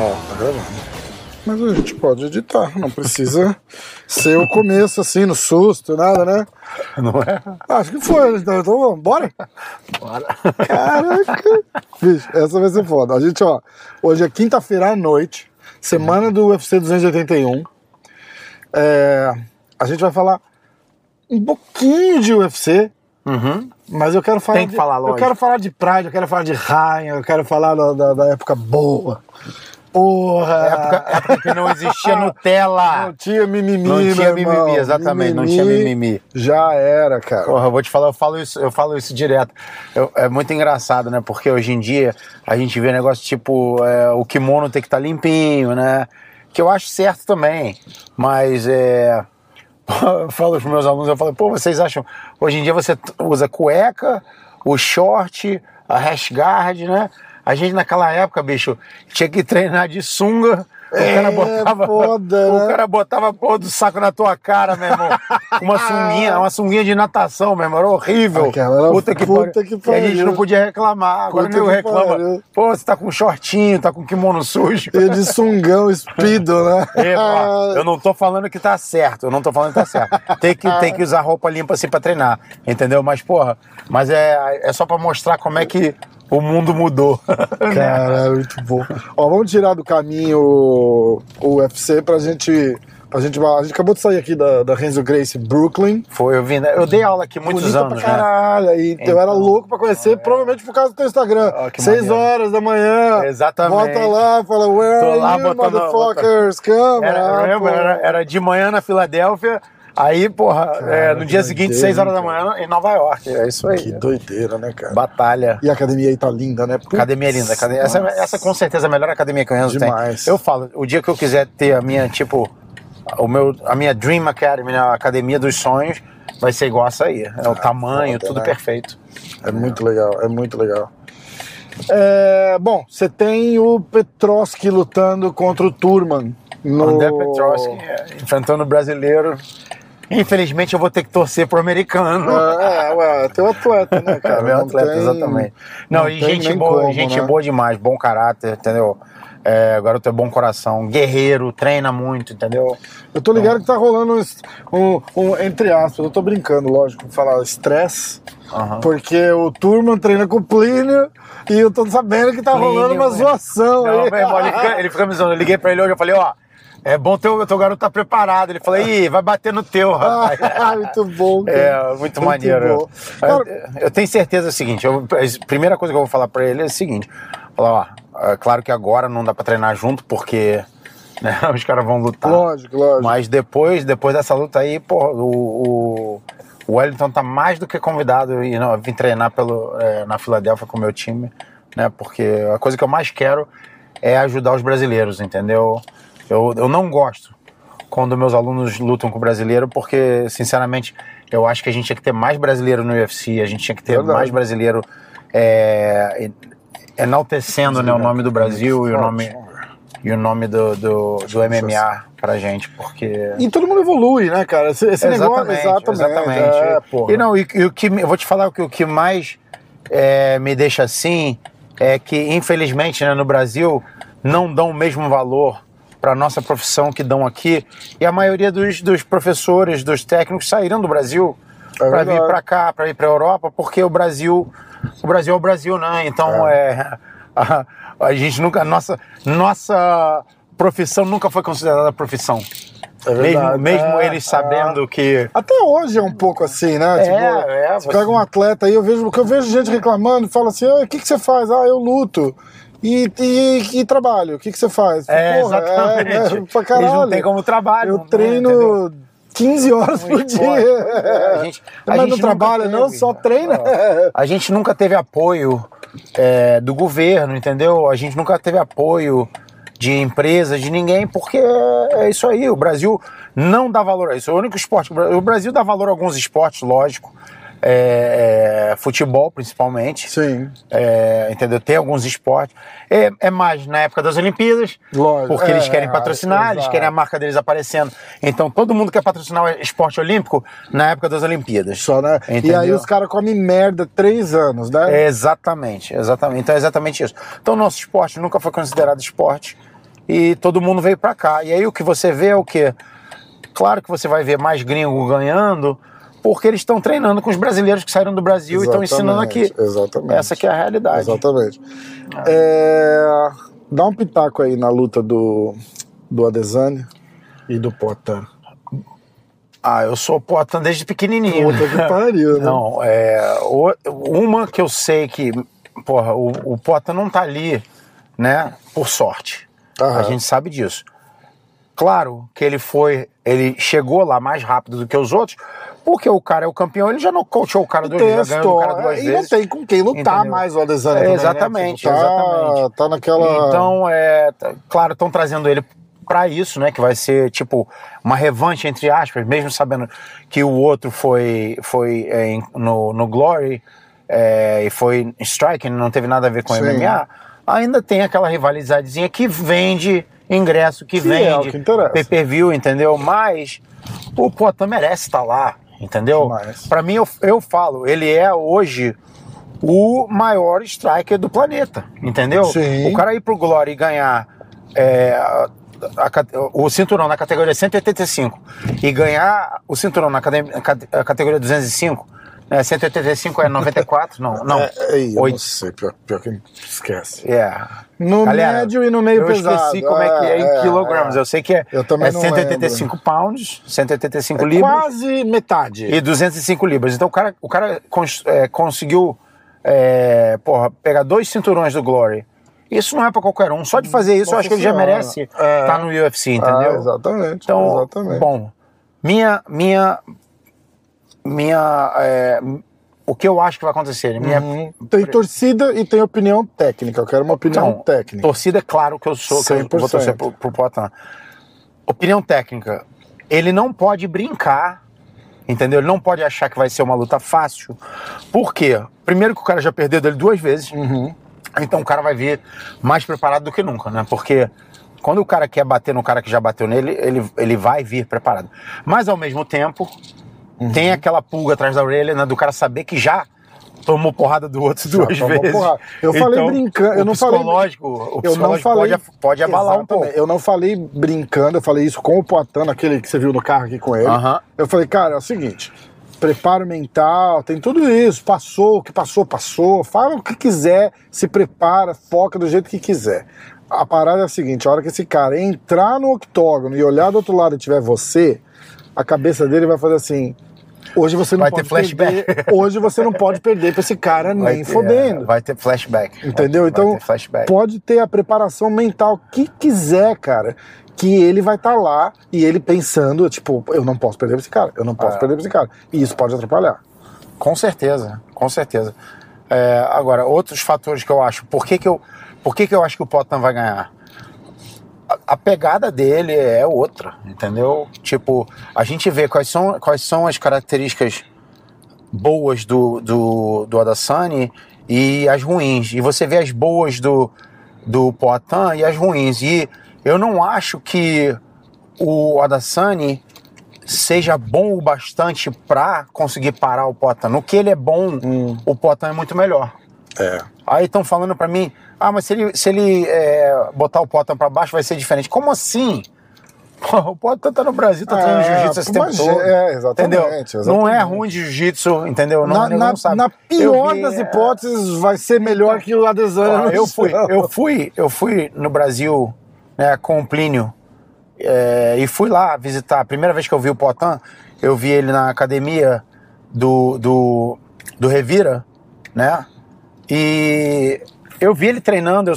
Ó, tá gravando. Mas a gente pode editar, não precisa ser o começo assim, no susto, nada, né? Não é? Acho que foi, então, então bora? Bora. Caraca! Bicho, essa vai ser foda. A gente, ó, hoje é quinta-feira à noite, semana do UFC 281. É, a gente vai falar um pouquinho de UFC, Uhum. mas eu quero falar. Tem que de, falar, Eu lógico. quero falar de Pride, eu quero falar de Ryan, eu quero falar da, da- da época boa. Porra! Época, época que não existia Nutella. Não tinha mimimi, Não tinha meu irmão. mimimi, exatamente, não tinha mimimi. Já era, cara. Porra, eu vou te falar, eu falo isso, eu falo isso direto. Eu- é muito engraçado, né? Porque hoje em dia a gente vê negócio tipo é, o kimono tem que estar limpinho, né? Que eu acho certo também. Mas é. Falo pros meus alunos, eu falo, pô, vocês acham. Hoje em dia você usa cueca, o short, a rash guard, né? A gente naquela época, bicho, tinha que treinar de sunga. O É, cara botava. foda, o né? cara botava a porra do saco na tua cara, meu irmão. Uma sunguinha, uma sunguinha de natação, meu irmão. Era horrível. Aquela era puta que, puta pariu. que E a gente pariu. não podia reclamar. Agora Puta reclama. pariu. Pô, você tá com shortinho, tá com kimono sujo. E de sungão, espido, né? É, ó, eu não tô falando que tá certo, eu não tô falando que tá certo. Tem que, tem que usar roupa limpa assim pra treinar, entendeu? Mas, porra, mas é, é só pra mostrar como é que o mundo mudou. Cara, muito bom. Ó, vamos tirar do caminho o, UFC pra gente. Pra gente, a gente acabou de sair aqui da, da Renzo Grace Brooklyn. Foi, eu vi, né? Eu dei aula aqui muitos Bonita anos, pra né? caralho. E eu Então, era louco pra conhecer, provavelmente por causa do teu Instagram. Que Seis maneiro. horas da manhã. Exatamente. Bota lá, fala, where Tô are lá you, botando- motherfuckers? Come. Era, eu era, era de manhã na Filadélfia, aí, porra, é, no dia seguinte, doideira, 6 horas da cara. manhã, em Nova York. É isso aí. Que doideira, né, cara? Batalha. E a academia aí tá linda, né? Putz, Academia linda. academia- essa, essa com certeza é a melhor academia que o Renzo Demais. tem. Eu falo, o dia que eu quiser ter a minha, tipo, o meu, a minha Dream Academy, né, a academia dos sonhos, vai ser igual essa aí. É o tamanho, foda, tudo né? perfeito. É muito legal, é muito legal. É, bom, você tem o Petroski lutando contra o Turman. No... André Petroski é, enfrentando o brasileiro. Infelizmente eu vou ter que torcer pro americano. É, é, ué, teu atleta, né, cara? É, meu Não atleta, tem- exatamente. Não, não e gente boa, como, gente né? boa demais, bom caráter, entendeu? É, garoto é bom coração, guerreiro, treina muito, entendeu? Eu tô ligado que tá rolando um, um- entre aspas, eu tô brincando, lógico, falar estresse, porque o Turman treina com o Plínio e eu tô sabendo que tá rolando uma Plínio, zoação Não, aí. meu irmão, ele, fica, ele fica me zoando. Eu liguei pra ele hoje, eu falei, ó, é bom teu, teu garoto tá preparado. Ele falou, ih, vai bater no teu, rapaz. Ah, muito bom, cara. É, muito, maneiro. bom. Cara, eu, eu tenho certeza do seguinte, eu- a primeira coisa que eu vou falar pra ele é o seguinte, falar, ó, é claro que agora não dá pra treinar junto, porque né, os caras vão lutar. lógico, lógico. Mas depois, depois dessa luta aí, pô, o, o, o Wellington tá mais do que convidado e não, vir treinar pelo, é, na Filadélfia com o meu time, né? Porque a coisa que eu mais quero é ajudar os brasileiros, entendeu? Eu, eu não gosto quando meus alunos lutam com o brasileiro, porque, sinceramente, eu acho que a gente tinha que ter mais brasileiro no UFC, a gente tinha que ter Verdade. mais brasileiro é, en- enaltecendo né, o nome do Brasil e o nome, e o nome do, do, do MMA pra gente, porque... E todo mundo evolui, né, cara? Esse, esse negócio, exatamente. exatamente. É, e não, e, e o que eu vou te falar que o que mais é, me deixa assim é que, infelizmente, né, no Brasil não dão o mesmo valor para nossa profissão que dão aqui. E a maioria dos, dos professores, dos técnicos saíram do Brasil É para vir para cá, para ir para Europa, porque o Brasil, o Brasil é o Brasil, né? Então é, a, a gente nunca, nossa, nossa profissão nunca foi considerada profissão. É verdade. mesmo mesmo É, eles sabendo que Até hoje é um pouco assim, né? É, tipo, é, você pega um atleta aí, eu vejo, porque eu vejo gente reclamando fala assim: "Ah, o que, que você faz? Ah, eu luto. E, e, e trabalho, o que, que você faz? É, Porra, exatamente. É, né? pra Eles caralho. não têm como trabalho. Eu né, treino entendeu? 15 horas por dia. É, a gente- a Mas gente não trabalha, teve, não, só né? treina. A gente nunca teve apoio é, do governo, entendeu? A gente nunca teve apoio de empresas, de ninguém, porque é isso aí. O Brasil não dá valor a isso. É o único esporte. O Brasil dá valor a alguns esportes, lógico. É, é, futebol principalmente. Sim. É, entendeu? Tem alguns esportes. É, é mais na época das Olimpíadas, Lógico. porque eles É, querem patrocinar, eles querem a marca deles aparecendo. Então todo mundo quer patrocinar o esporte olímpico na época das Olimpíadas. Só, né? E Entendeu? aí os caras comem merda três anos, né? Exatamente, exatamente. Então é exatamente isso. Então nosso esporte nunca foi considerado esporte e todo mundo veio pra cá. E aí o que você vê é o quê? Claro que você vai ver mais gringo ganhando, porque eles estão treinando com os brasileiros que saíram do Brasil e estão ensinando aqui. Exatamente, Exatamente. Essa que é a realidade. Exatamente. É, Dá um pitaco aí na luta do, do Adesanya e do Potan. Ah, eu sou Potan desde pequenininho. Puta que pariu, né? Não, é. Uma que eu sei que, porra, o, o Potan não tá ali, né, por sorte. Aham. A gente sabe disso. Claro que ele foi, ele chegou lá mais rápido do que os outros, porque o cara é o campeão, ele já não coachou o cara duas vezes, ganhou do cara duas E não vezes. tem com quem lutar Entendeu? mais o Adesanya. É, né? exatamente, Tipo, tá, exatamente. Tá naquela. Então, é, tá- claro, estão trazendo ele pra isso, né? Que vai ser tipo uma revanche entre aspas, mesmo sabendo que o outro foi foi é, no, no Glory é, e foi striking, não teve nada a ver com Sim. MMA. Ainda tem aquela rivalizadezinha que vende ingresso, que, Que é o vende interessa. pay-per-view, entendeu? Mas o Potan merece estar lá, entendeu? Pra mim, eu, eu falo, ele é hoje o maior striker do planeta, entendeu? Sim. O cara ir pro Glory e ganhar é, a- a o cinturão na categoria 185 e ganhar o cinturão na a categoria 205, né, 185 é 94? Não, não. É, é, eu Oito. não sei, pior, pior que esquece. É. No Galera, médio e no meio eu pesado. esqueci como é que é em É, quilogramas. é. Eu sei que é, Eu também é não 185 pounds, 185 É libras quase metade. e 205 libras. Então o cara, o cara cons- é, conseguiu é, porra, pegar dois cinturões do Glory. Isso não é pra qualquer um. Só de fazer isso, eu acho que ele já merece É. estar no UFC, Ah, entendeu? exatamente. Então, exatamente. bom, minha, minha, minha, é, o que eu acho que vai acontecer? Minha, Uhum. Tem torcida e tem opinião técnica. Eu quero uma opinião Então, técnica. torcida é claro que eu sou, que eu 100%. vou torcer pro, pro Poitin. Opinião técnica, ele não pode brincar, entendeu? Ele não pode achar que vai ser uma luta fácil. Por quê? Primeiro que o cara já perdeu dele duas vezes, Uhum. então o cara vai vir mais preparado do que nunca, né? Porque quando o cara quer bater no cara que já bateu nele, ele, ele vai vir preparado. Mas ao mesmo tempo, Uhum. tem aquela pulga atrás da orelha, né? Do cara saber que já tomou porrada do outro duas tomou vezes. porrada. Eu falei brincando, eu não falei- psicológico, O Eu não falei. pode, pode abalar um pouco. Eu não falei brincando, eu falei isso com o Poitin, aquele que você viu no carro aqui com ele. Aham. Eu falei, cara, é o seguinte: preparo mental, tem tudo isso. Passou, o que passou, passou. Fala o que quiser, se prepara, foca do jeito que quiser. A parada é a seguinte: a hora que esse cara entrar no octógono e olhar do outro lado e tiver você, a cabeça dele vai fazer assim. Hoje você não Vai ter pode flashback. perder. Hoje você não pode perder pra esse cara Vai nem ter- fodendo. Vai ter flashback. Entendeu? Vai, então, ter flashback. pode ter a preparação mental que quiser, cara. Que ele vai estar lá e ele pensando, tipo, eu não posso perder pra esse cara, eu não posso É. perder pra esse cara. E isso pode atrapalhar. Com certeza, com certeza. É, agora, outros fatores que eu acho. Por que, que, eu, por que, que eu acho que o Potan vai ganhar? A, a pegada dele é outra, entendeu? Tipo, a gente vê quais são, quais são as características boas do, do, do Adesanya e as ruins. E você vê as boas do, do Poitin e as ruins. E eu não acho que o Adesanya seja bom o bastante pra conseguir parar o Poitin. No que ele é bom, o Poitin é muito melhor. É. Aí estão falando pra mim, ah, mas se ele, se ele é, botar o Poitin pra baixo vai ser diferente. Como assim? Pô, o Poitin tá no Brasil, tá treinando É, jiu-jitsu esse tempo mas todo. é, exatamente, entendeu? Não é exatamente. ruim de jiu-jitsu, entendeu? Não, Na, na- não na pior vi, das é, hipóteses, vai ser melhor que o Adesanya. No eu fui, eu fui, eu fui no Brasil né, com o Plínio é, e fui lá visitar. A primeira vez que eu vi o Potan, eu vi ele na academia do, do, do Revira, né? E eu vi ele treinando. Eu,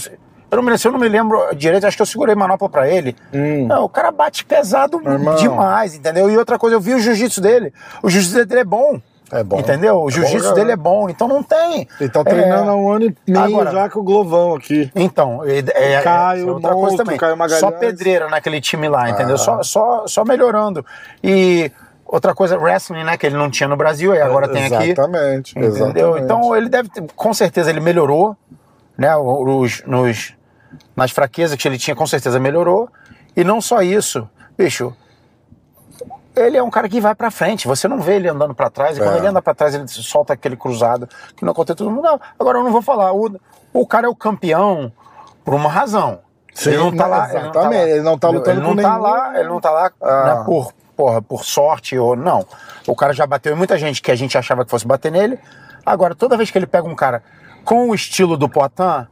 eu não me, eu não me lembro direito, acho que eu segurei manopla pra ele. Hum. Não, o cara bate pesado Irmão. demais, entendeu? E outra coisa, eu vi o jiu-jitsu dele. O jiu-jitsu dele é bom. É bom. Entendeu? O É jiu-jitsu dele é bom, então não tem. Ele tá É, treinando há um ano e meio Agora- já com o Glovão aqui. então, é, é, é- Caio, é outra coisa Monstro, também. Caio Magalhães. Só pedreira naquele time lá, entendeu? Ah. Só, só, só melhorando. E outra coisa, wrestling, né? Que ele não tinha no Brasil e agora tem aqui. Exatamente, Entendeu? exatamente. Então ele deve ter, com certeza ele melhorou, né? Os, nos, nas fraquezas que ele tinha, com certeza melhorou. E não só isso, bicho. Ele é um cara que vai pra frente, você não vê ele andando pra trás, e quando É. ele anda pra trás, ele solta aquele cruzado que não acontece todo mundo. Não, agora eu não vou falar, o, o cara é o campeão por uma razão. Sim, ele não tá não, lá. exatamente, ele não tá lutando ele não com tá nenhum- lá, ele não tá lá Ah. né, por, porra, por sorte ou não. O cara já bateu em muita gente que a gente achava que fosse bater nele. Agora, toda vez que ele pega um cara com o estilo do Poitin,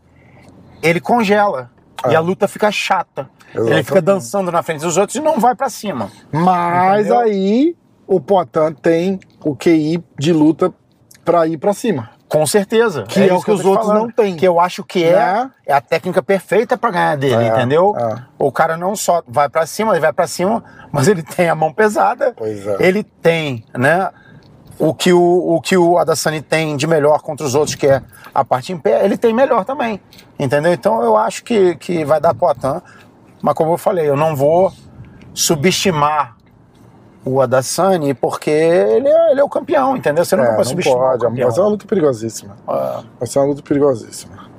ele congela. E a luta fica chata. Ele fica. Exatamente. dançando na frente dos outros e não vai pra cima. Mas Entendeu? aí o Poitin tem o QI de luta pra ir pra cima. Com certeza. Que é isso o que os outros falando. não têm. Que eu acho que é, Né? é a técnica perfeita pra ganhar dele, É, entendeu? é. O cara não só vai pra cima, ele vai pra cima, mas ele tem a mão pesada. Pois é. Ele tem, né? O que o, o que o Adesanya tem de melhor contra os outros, que é a parte em pé, ele tem melhor também. Entendeu? Então eu acho que, que vai dar Poitin. Mas como eu falei, eu não vou subestimar o Adesanya, porque ele é, ele é o campeão, entendeu? Você não É, pode não subestimar pode, campeão. vai ser uma luta perigosíssima. É. Vai ser uma luta perigosíssima.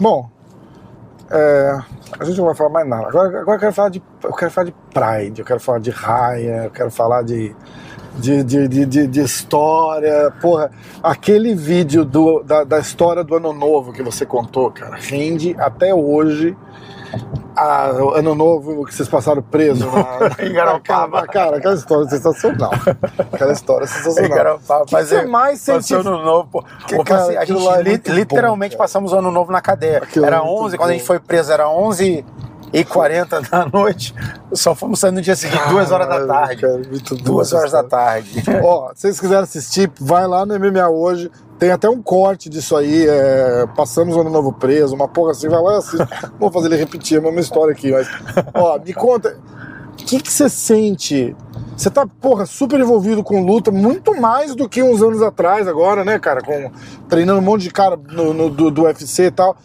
Bom, é, a gente não vai falar mais nada. Agora, agora eu quero falar de. Eu quero falar de Pride, eu quero falar de Raya, eu quero falar de. De, de, de, de- de história, porra, aquele vídeo do, da, da história do Ano Novo que você contou, cara, rende até hoje a, o Ano Novo que vocês passaram preso na, Em Garopaba. Cara, aquela história é sensacional. Aquela história é sensacional. Que fazer- você mais sente? ano novo, pô. Que, Pô, cara, passei- a gente é li- bom, literalmente cara. passamos o ano novo na cadeia. Aquilo é era muito 11, quando a gente bom. foi preso, era 11 e 40 da noite. Só fomos sair no dia seguinte, duas horas da tarde. cara, muito duas horas da tarde. Ó, se vocês quiserem assistir, vai lá no MMA hoje. Tem até um corte disso aí. é, passamos o ano novo preso, uma porra assim, vai lá e assiste. Vou fazer ele repetir a mesma história aqui, mas. Ó, me conta. O que que você sente? Você tá, porra, super envolvido com luta, muito mais do que uns anos atrás agora, né, cara? Com, treinando um monte de cara no, no- do, do UFC e tal.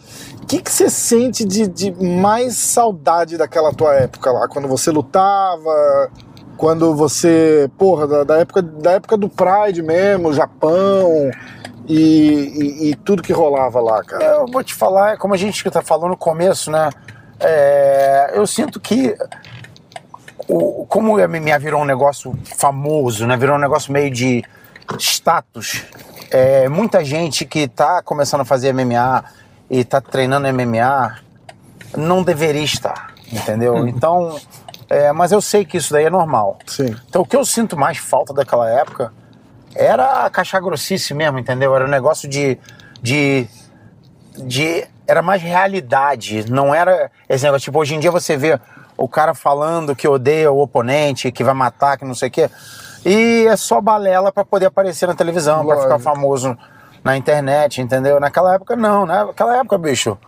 Que que você sente de, de mais saudade daquela tua época lá? Quando você lutava, quando você, porra, da, da época, da época do Pride mesmo, Japão e, e- e tudo que rolava lá, cara. Eu vou te falar, como a gente tá falando no começo, né? é, eu sinto que o, como o MMA virou um negócio famoso, né? Virou um negócio meio de status. é, muita gente que tá começando a fazer MMA e tá treinando MMA não deveria estar, entendeu? Então, é, mas eu sei que isso daí é normal. Sim. Então o que eu sinto mais falta daquela época era a caixa grossice mesmo, entendeu? Era um negócio de. de. de era mais realidade, não era esse negócio. Tipo, hoje em dia você vê o cara falando que odeia o oponente, que vai matar, que não sei o quê. E é só balela pra poder aparecer na televisão, pra ficar famoso na internet, entendeu? Naquela época não, né? Naquela época, bicho.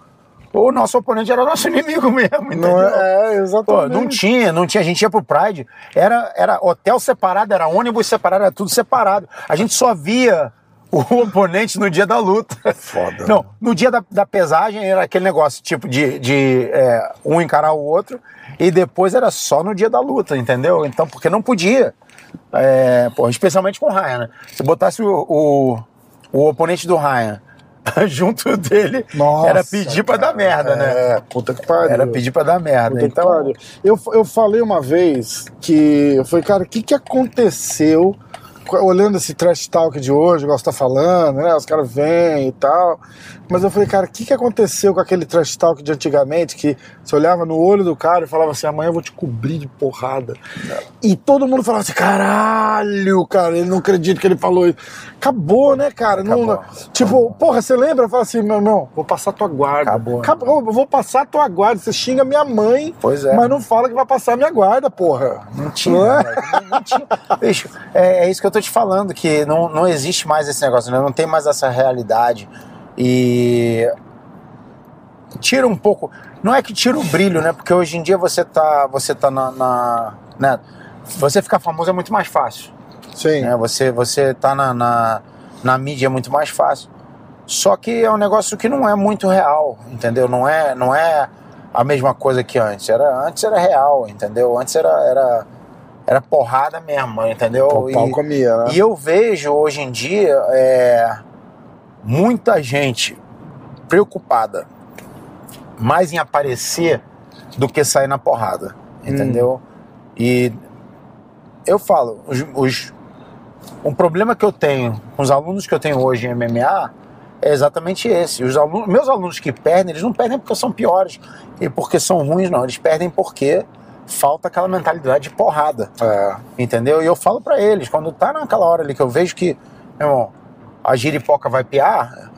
O nosso oponente era nosso inimigo mesmo, entendeu? Não é, é, Pô, exatamente. não tinha, não tinha. A gente ia pro Pride, era, era hotel separado, era ônibus separado, era tudo separado. A gente só via o oponente no dia da luta. Foda. Não, no dia da, da pesagem era aquele negócio tipo de, de é, um encarar o outro, e depois era só no dia da luta, entendeu? Então, porque não podia. É, pô, especialmente com o Ryan, né? Se botasse o, o, o oponente do Ryan junto dele, Nossa, era pedir pra dar merda, né? É, puta que pariu. Era pedir pra dar merda. Puta que Então, pariu. Eu, eu falei uma vez que. Eu falei, cara, o que, que aconteceu? Olhando esse trash talk de hoje, igual você tá falando, né? Os caras vêm e tal. Mas eu falei, cara, o que, que aconteceu com aquele trash talk de antigamente que você olhava no olho do cara e falava assim: amanhã eu vou te cobrir de porrada. E todo mundo falava assim: caralho, cara, ele não acredita que ele falou isso. Acabou, né, cara? Não, Acabou. tipo, porra, você lembra? Fala assim: meu irmão, vou passar tua guarda. Acabou. Acabou, eu vou passar tua guarda. Você xinga minha mãe, Pois é. mas não fala que vai passar minha guarda, porra. Não tinha, Não é? moleque, não, não tinha. Bicho, é, é isso que eu tô te falando, que não, não existe mais esse negócio, né? Não tem mais essa realidade. E tira um pouco. Não é que tira o brilho, né? Porque hoje em dia você tá, você tá na. na- né? Você ficar famoso é muito mais fácil. Sim. Né? Você, você tá na, na, na mídia é muito mais fácil. Só que é um negócio que não é muito real, entendeu? Não é, não é a mesma coisa que antes. Era, antes era real, entendeu? Antes era, era, era porrada mesmo, entendeu? O pau E- comia, né? e eu vejo hoje em dia é, muita gente preocupada mais em aparecer do que sair na porrada, entendeu? E eu falo, os, os- um problema que eu tenho com os alunos que eu tenho hoje em MMA é exatamente esse. Os alunos, meus alunos que perdem, eles não perdem porque são piores e porque são ruins, não. Eles perdem porque falta aquela mentalidade de porrada. É. Entendeu? E eu falo pra eles, quando tá naquela hora ali que eu vejo que, meu irmão, a giripoca vai piar,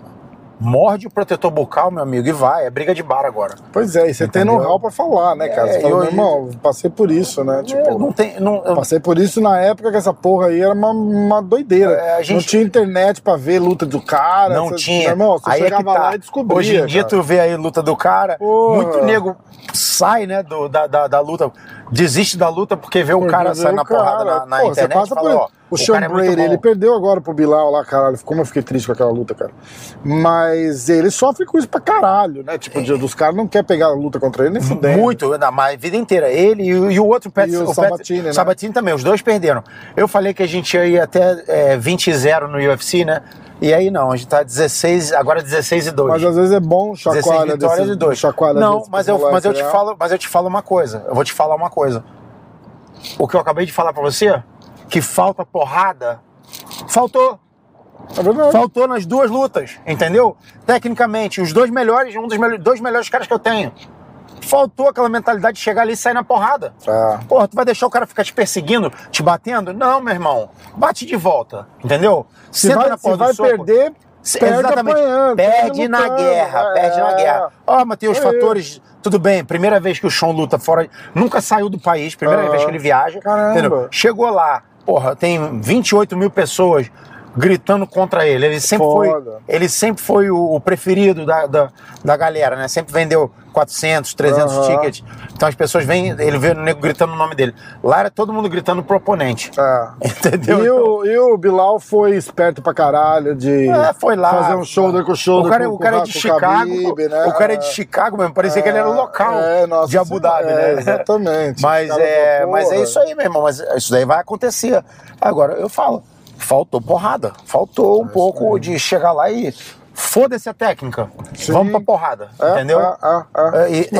morde o protetor bucal, meu amigo, e vai. É briga de bar agora. Pois é, e você tem Entendeu? know-how pra falar, né, cara? É, Você fala, eu- meu irmão, passei por isso, né? É, Tipo, não tem. Não, eu- passei por isso na época que essa porra aí era uma, uma doideira. É, a gente- Não tinha internet pra ver luta do cara. não você- tinha. Irmão, você aí é que tá. lá e descobria. Hoje em dia cara. tu vê aí luta do cara, Porra. muito nego sai, né, do, da, da, da luta, desiste da luta porque vê o cara sair o na cara, porrada na, na pô, internet passa fala, por ó, o o Sean é Brady, ele perdeu agora pro Bilal lá, caralho. Como eu fiquei triste com aquela luta, cara. Mas ele sofre com isso pra caralho, né? Tipo, de- dos caras não quer pegar a luta contra ele nem fudendo. Muito, na mas a vida inteira. Ele e, o- e o outro Pet, E o Pet- Sabatini, né? Sabatini também, os dois perderam. Eu falei que a gente ia ir até é, 20 e 0 no UFC, né? E aí não, a gente tá 16, agora 16 e 2. Mas às vezes é bom 16 chacoalha vitórias desse, e 2. chacoalha Não, mas eu, mas eu te falo, mas eu te falo uma coisa. Eu vou te falar uma coisa. O que eu acabei de falar pra você, que falta porrada, faltou. É. Faltou nas duas lutas, entendeu? Tecnicamente, os dois melhores, um dos melhores, dois melhores caras que eu tenho. Faltou aquela mentalidade de chegar ali e sair na porrada. É. Porra, tu vai deixar o cara ficar te perseguindo, te batendo? Não, meu irmão. Bate de volta, entendeu? Se Senta vai, na se porra do vai soco. perder, Se- perde Exatamente. apanhando. Perde na lutando, guerra, é. perde na guerra. Ó, tem os É fatores. Tudo bem, primeira vez que o Sean luta fora. Nunca saiu do país, primeira Aham. vez que ele viaja. Caramba. Entendeu? Chegou lá, porra, tem 28 mil pessoas gritando contra ele. Ele sempre foi, Foda. ele sempre foi o, preferido da, da, da galera, né? Sempre vendeu 400, 300 Aham. tickets. Então as pessoas vêm, ele vê o nego gritando o nome dele. Lá era todo mundo gritando pro oponente. É. Entendeu? E, o, e o Bilal foi esperto pra caralho de É, foi lá. fazer um shoulder com shoulder O cara, com, o cara é de Chicago. Khabib, né? O cara é de Chicago mesmo. Parecia que ele era o local É, nossa, de Abu Dhabi, é, né? Exatamente. Mas é, mas é isso aí, meu irmão. Mas isso daí vai acontecer. Agora, eu falo, faltou porrada. Faltou um pouco de chegar lá e. Foda-se a técnica. Sim. Vamos pra porrada. É, entendeu? é, é, é. É, e-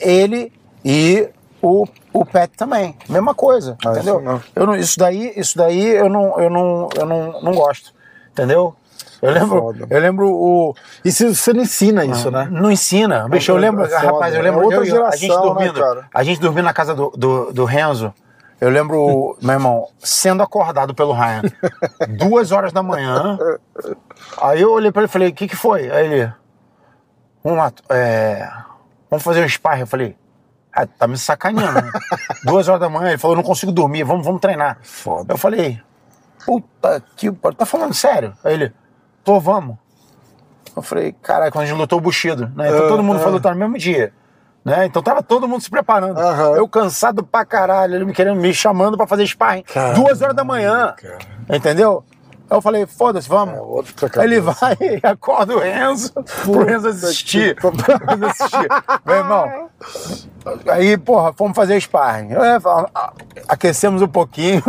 é, ele e o, o Pet também. Mesma coisa. Ah, entendeu? isso. Eu não, isso daí, isso daí eu não, eu não, eu não, não gosto. Entendeu? Eu lembro, Foda. eu lembro o. E se você não ensina isso, né? Não ensina. Bicho, eu lembro, foda. rapaz, eu lembro outra eu- eu- a gente geração, né, dormindo. cara? a gente dormindo na casa do, do, do Renzo. Eu lembro, meu irmão, sendo acordado pelo Ryan, duas horas da manhã. Aí eu olhei pra ele e falei, o que que foi? Aí ele, vamos lá, é, vamos fazer um sparring. Eu falei, ah, tá me sacaneando. né? duas horas da manhã, ele falou, não consigo dormir, vamos, vamos treinar. Foda. Eu falei, puta que pariu, tá falando sério? Aí ele, tô, vamos. Eu falei, caralho, quando a gente lutou o Bushido, né? Então Ah, todo mundo ah. foi lutar no mesmo dia. Né? Então tava todo mundo se preparando. Aham. Eu cansado pra caralho, ele me querendo, me chamando pra fazer sparring. Caramba, Duas horas da manhã. cara. Entendeu? Aí eu falei, foda-se, vamos. É, ele vai e acorda o Renzo pro Renzo assistir. Renzo assistir. Meu irmão, aí, porra, fomos fazer sparring. É, aquecemos um pouquinho.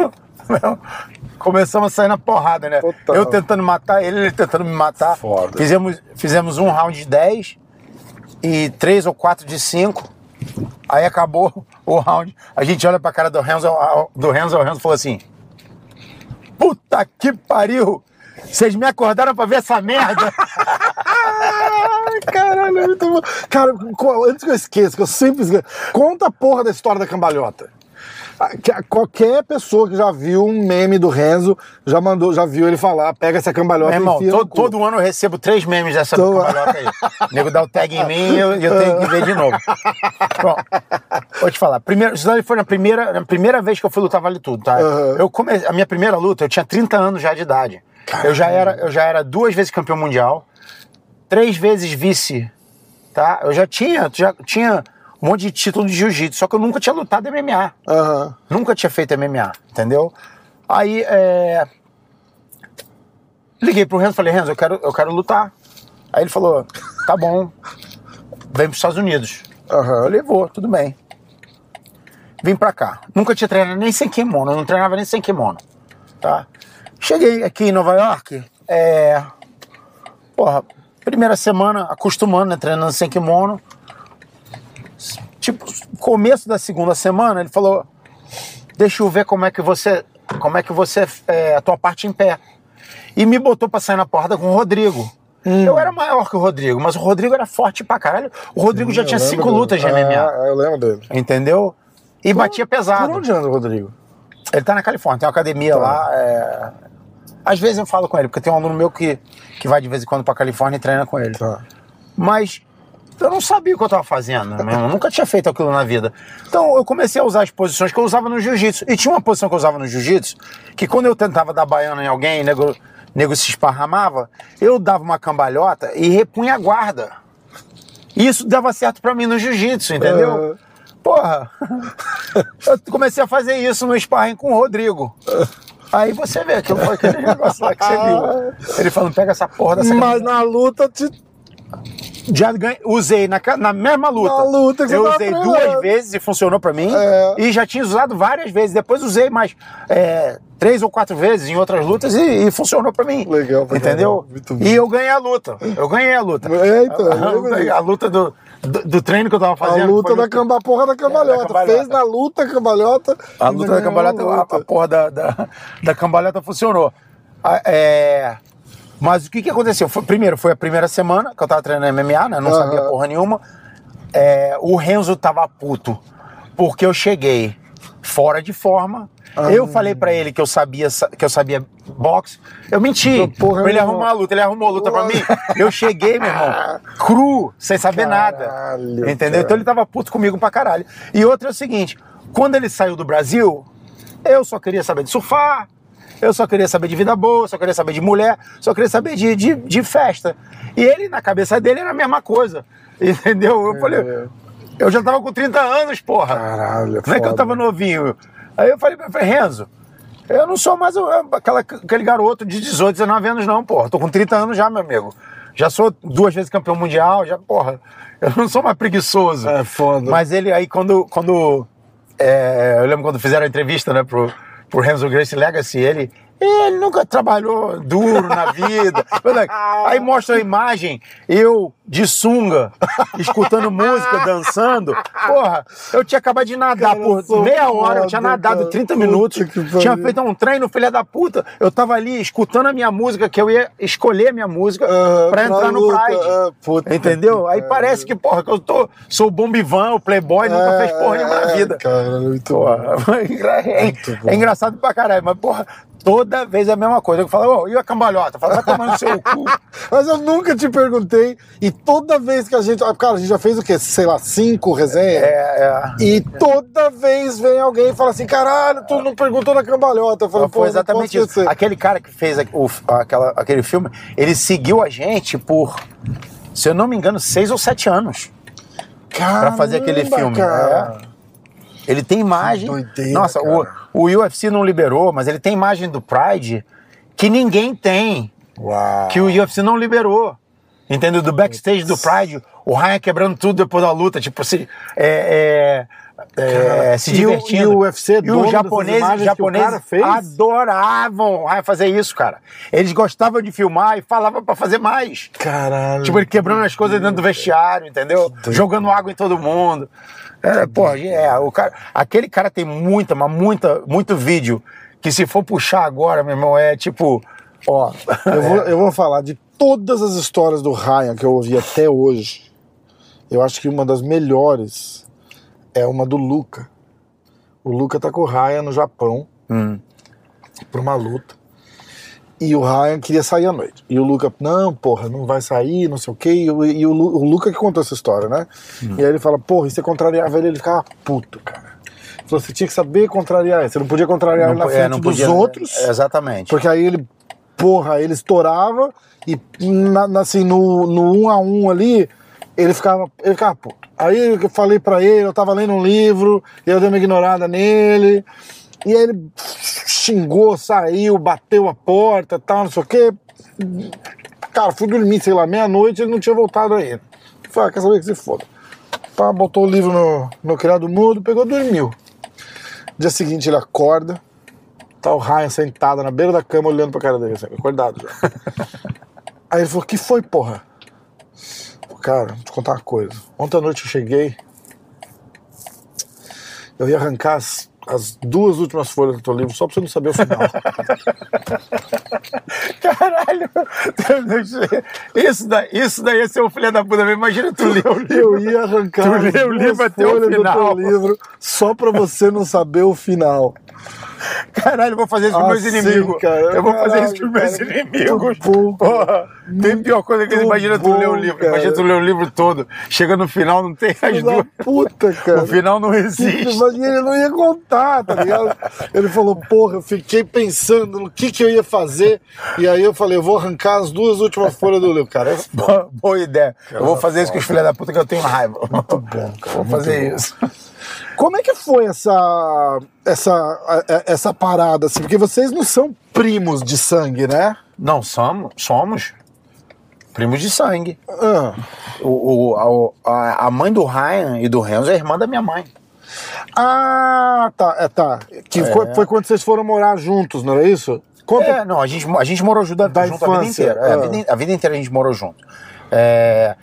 Começamos a sair na porrada, né? Total. Eu tentando matar ele, ele tentando me matar. Foda. Fizemos, fizemos um round de 10 e três ou quatro de 5. Aí acabou o round. A gente olha pra cara do Renzo, do Renzo, o Renzo falou assim: Puta que pariu! Vocês me acordaram pra ver essa merda? Caralho, é muito bom. Cara, antes que eu esqueça, que eu sempre esqueço, conta a porra da história da cambalhota. Qualquer pessoa que já viu um meme do Renzo já mandou, já viu ele falar, pega essa cambalhota Meu irmão, todo, todo ano eu recebo três memes dessa cambalhota aí. O nego dá o tag em mim e eu, eu tenho que ver de novo. Bom, vou te falar. Primeiro, isso foi na primeira, na primeira vez que eu fui lutar Vale Tudo, tá? Aham. Eu come, a minha primeira luta, eu tinha 30 anos já de idade. Eu já, era, eu já era duas vezes campeão mundial, três vezes vice, tá? Eu já tinha, já tinha um monte de título de jiu-jitsu, só que eu nunca tinha lutado MMA. Aham. Nunca tinha feito MMA, entendeu? Aí, é... Liguei pro Renzo e falei, Renzo, eu quero, eu quero lutar. Aí ele falou, tá bom, vem pros Estados Unidos. Aham. Eu falei, vou, tudo bem. vim pra cá. Nunca tinha treinado nem sem kimono, não treinava nem sem kimono, tá? Cheguei aqui em Nova York, é... Porra, primeira semana acostumando, né, treinando sem kimono. Começo da segunda semana, ele falou: "Deixa eu ver como é que você, como é que você é a tua parte em pé". E me botou pra sair na porrada com o Rodrigo. Hum. Eu era maior que o Rodrigo, mas o Rodrigo era forte pra caralho. O Rodrigo já Eu tinha cinco dele. lutas de MMA. Ah, eu lembro dele. Entendeu? E batia pesado. Por onde anda o Rodrigo? Ele tá na Califórnia, tem uma academia Tá. lá. é, Às vezes eu falo com ele, porque tem um aluno meu que, que vai de vez em quando pra Califórnia e treina com ele. Tá. Mas eu não sabia o que eu tava fazendo. Eu nunca tinha feito aquilo na vida. Então eu comecei a usar as posições que eu usava no jiu-jitsu. E tinha uma posição que eu usava no jiu-jitsu, que quando eu tentava dar baiana em alguém, nego, nego se esparramava, eu dava uma cambalhota e repunha a guarda. E isso dava certo pra mim no jiu-jitsu, entendeu? Porra, eu comecei a fazer isso no sparring com o Rodrigo. Aí você vê, aquilo foi aquele negócio lá que você viu. Ele falando, pega essa porra dessa Mas na luta, te... já ganhei, usei na, na mesma luta. Na luta que você eu tava usei treinando. duas vezes e funcionou pra mim. É. E já tinha usado várias vezes. Depois usei mais é, três ou quatro vezes em outras lutas e, e funcionou pra mim. Legal pra Entendeu? E eu ganhei a luta. Eu ganhei a luta. Eu a, a luta do, do, do treino que eu tava A fazendo. luta foi da camba, porra da cambalhota. É, da cambalhota. Fez na luta a cambalhota. A luta da cambalhota, a a, luta. a porra da, da, da cambalhota funcionou. A- é, mas o que, que aconteceu? Foi- primeiro, foi a primeira semana que eu tava treinando MMA, né? Não Aham. sabia porra nenhuma. É, o Renzo tava puto, porque eu cheguei fora de forma. Ah. Eu falei pra ele que eu sabia sa- que eu sabia boxe. Eu menti. Porra, pra ele irmão. arrumar a luta. Ele arrumou a luta pra Porra. mim. Eu cheguei, meu irmão, cru, sem saber nada. Caralho, Entendeu? cara. Então ele tava puto comigo pra caralho. E outra é o seguinte: quando ele saiu do Brasil, eu só queria saber de surfar, eu só queria saber de vida boa, só queria saber de mulher, só queria saber de, de, de festa. E ele, na cabeça dele, era a mesma coisa. Entendeu? Eu falei, É. eu já tava com 30 anos, porra. Caralho, Não é que eu tava novinho. Aí eu falei falei, Renzo, eu não sou mais aquela, aquele garoto de 18, 19 anos, não, porra. Tô com 30 anos já, meu amigo. Já sou duas vezes campeão mundial, já, porra. Eu não sou mais preguiçoso. É foda. Mas ele aí, quando. quando é, eu lembro quando fizeram a entrevista, né, pro, pro Renzo Grace Legacy, ele. Ele nunca trabalhou duro na vida. Aí mostra a imagem, eu de sunga, escutando música, dançando. Porra, eu tinha acabado de nadar Cara, por meia hora, eu tinha nadado cara. 30 Puta minutos, tinha feito um treino, filha da puta. Eu tava ali escutando a minha música, que eu ia escolher a minha música Aham, pra pra entrar no luta, Pride. ah, puta Entendeu? Aí parece que, porra, que eu tô, sou o bombivan, o playboy, nunca fez porra nenhuma na É, vida. Cara, muito Porra, é, é engraçado pra caralho, mas, porra, toda vez é a mesma coisa. Eu falo, ô, e a cambalhota? Fala, vai tomar no seu cu. Mas eu nunca te perguntei, e toda vez que a gente. Cara, a gente já fez o quê? Sei lá, cinco resenhas? É, é. E toda vez vem alguém e fala assim: caralho, tu não perguntou na cambalhota. Eu falei, Foi exatamente isso. Aquele cara que fez o- aquela, aquele filme, ele seguiu a gente por, se eu não me engano, seis ou sete anos. pra fazer aquele Caramba, filme. Cara. É. Ele tem imagem. doideira, Nossa, o, cara. o UFC não liberou, mas ele tem imagem do Pride que ninguém tem. Uau. que o UFC não liberou. Entendeu? Do backstage do Pride, o Ryan quebrando tudo depois da luta, tipo, se, é, é, é, se e o- divertindo. e o UFC e os japoneses, japoneses adoravam o Ryan fazer isso, cara. Eles gostavam de filmar e falavam pra fazer mais. Caralho. Tipo, ele quebrando as coisas dentro do vestiário, entendeu? Jogando água em todo mundo. É, porra, é, o cara, aquele cara tem muita, mas muita, muito vídeo que se for puxar agora, meu irmão, é tipo, ó, Eu vou, eu vou falar de todas as histórias do Ryan que eu ouvi até hoje. Eu acho que uma das melhores é uma do Luca. O Luca tá com o Ryan no Japão Hum. pra uma luta. E o Ryan queria sair à noite. E o Luca, não, porra, não vai sair, não sei o quê. E o, e o, o Luca que contou essa história, né? E aí ele fala, porra, e você contrariava ele? Ele ficava puto, cara. Ele falou, você tinha que saber contrariar ele. Você não podia contrariar ele na po- frente é, não dos podia- outros. é, exatamente. Porque aí ele, porra, ele estourava e na- assim, no, no um a um ali, ele ficava, ele ficava puto. Aí eu falei pra ele, eu tava lendo um livro, eu dei uma ignorada nele, e aí ele xingou, saiu, bateu a porta tal, não sei o quê. Cara, fui dormir, sei lá, meia-noite, ele não tinha voltado ainda. Falei, ah, quer saber que se foda. Pá, botou o livro no, no criado mudo, pegou e dormiu. Dia seguinte ele acorda, tá o Ryan sentado na beira da cama olhando pra cara dele, assim, acordado já. Aí ele falou, que foi, porra? Falei, Cara, vou te contar uma coisa. Ontem à noite eu cheguei, eu ia arrancar as, as duas últimas folhas do teu livro só pra você não saber o final. Caralho! Isso daí, isso daí é ser um filho da puta mesmo. Imagina tu ler o livro. Eu ia arrancar Tu as lê o livro até o folhas do final. teu livro só pra você não saber o final. Caralho, eu vou fazer isso com meus Assim, inimigos. cara, eu vou fazer isso caralho, com meus cara, inimigos. bom, Porra, tem pior coisa que. Muito Imagina tu ler o bom, livro. cara. Imagina tu ler o livro todo. Chega no final, não tem as duas. puta, cara. O final não existe. Mas ele não ia contar, tá ligado? Ele falou, porra, eu fiquei pensando no que que eu ia fazer. E aí eu falei, eu vou arrancar as duas últimas folhas do livro. Cara, Boa, boa ideia. Eu vou fazer isso com os filhos da puta que eu tenho raiva. Muito bom, cara, Vou fazer bom. isso. Como é que foi essa, essa, essa parada, assim? Porque vocês não são primos de sangue, né? Não, somos, somos primos de sangue. Ah, O, o- a, a- mãe do Ryan e do Renzo é irmã da minha mãe. Ah, tá, é, tá. Que foi, foi quando vocês foram morar juntos, não era isso? Conta. É, não, a gente, a gente morou junto, Da junto a vida inteira. É, a, ah. vida, a vida inteira a gente morou junto. É,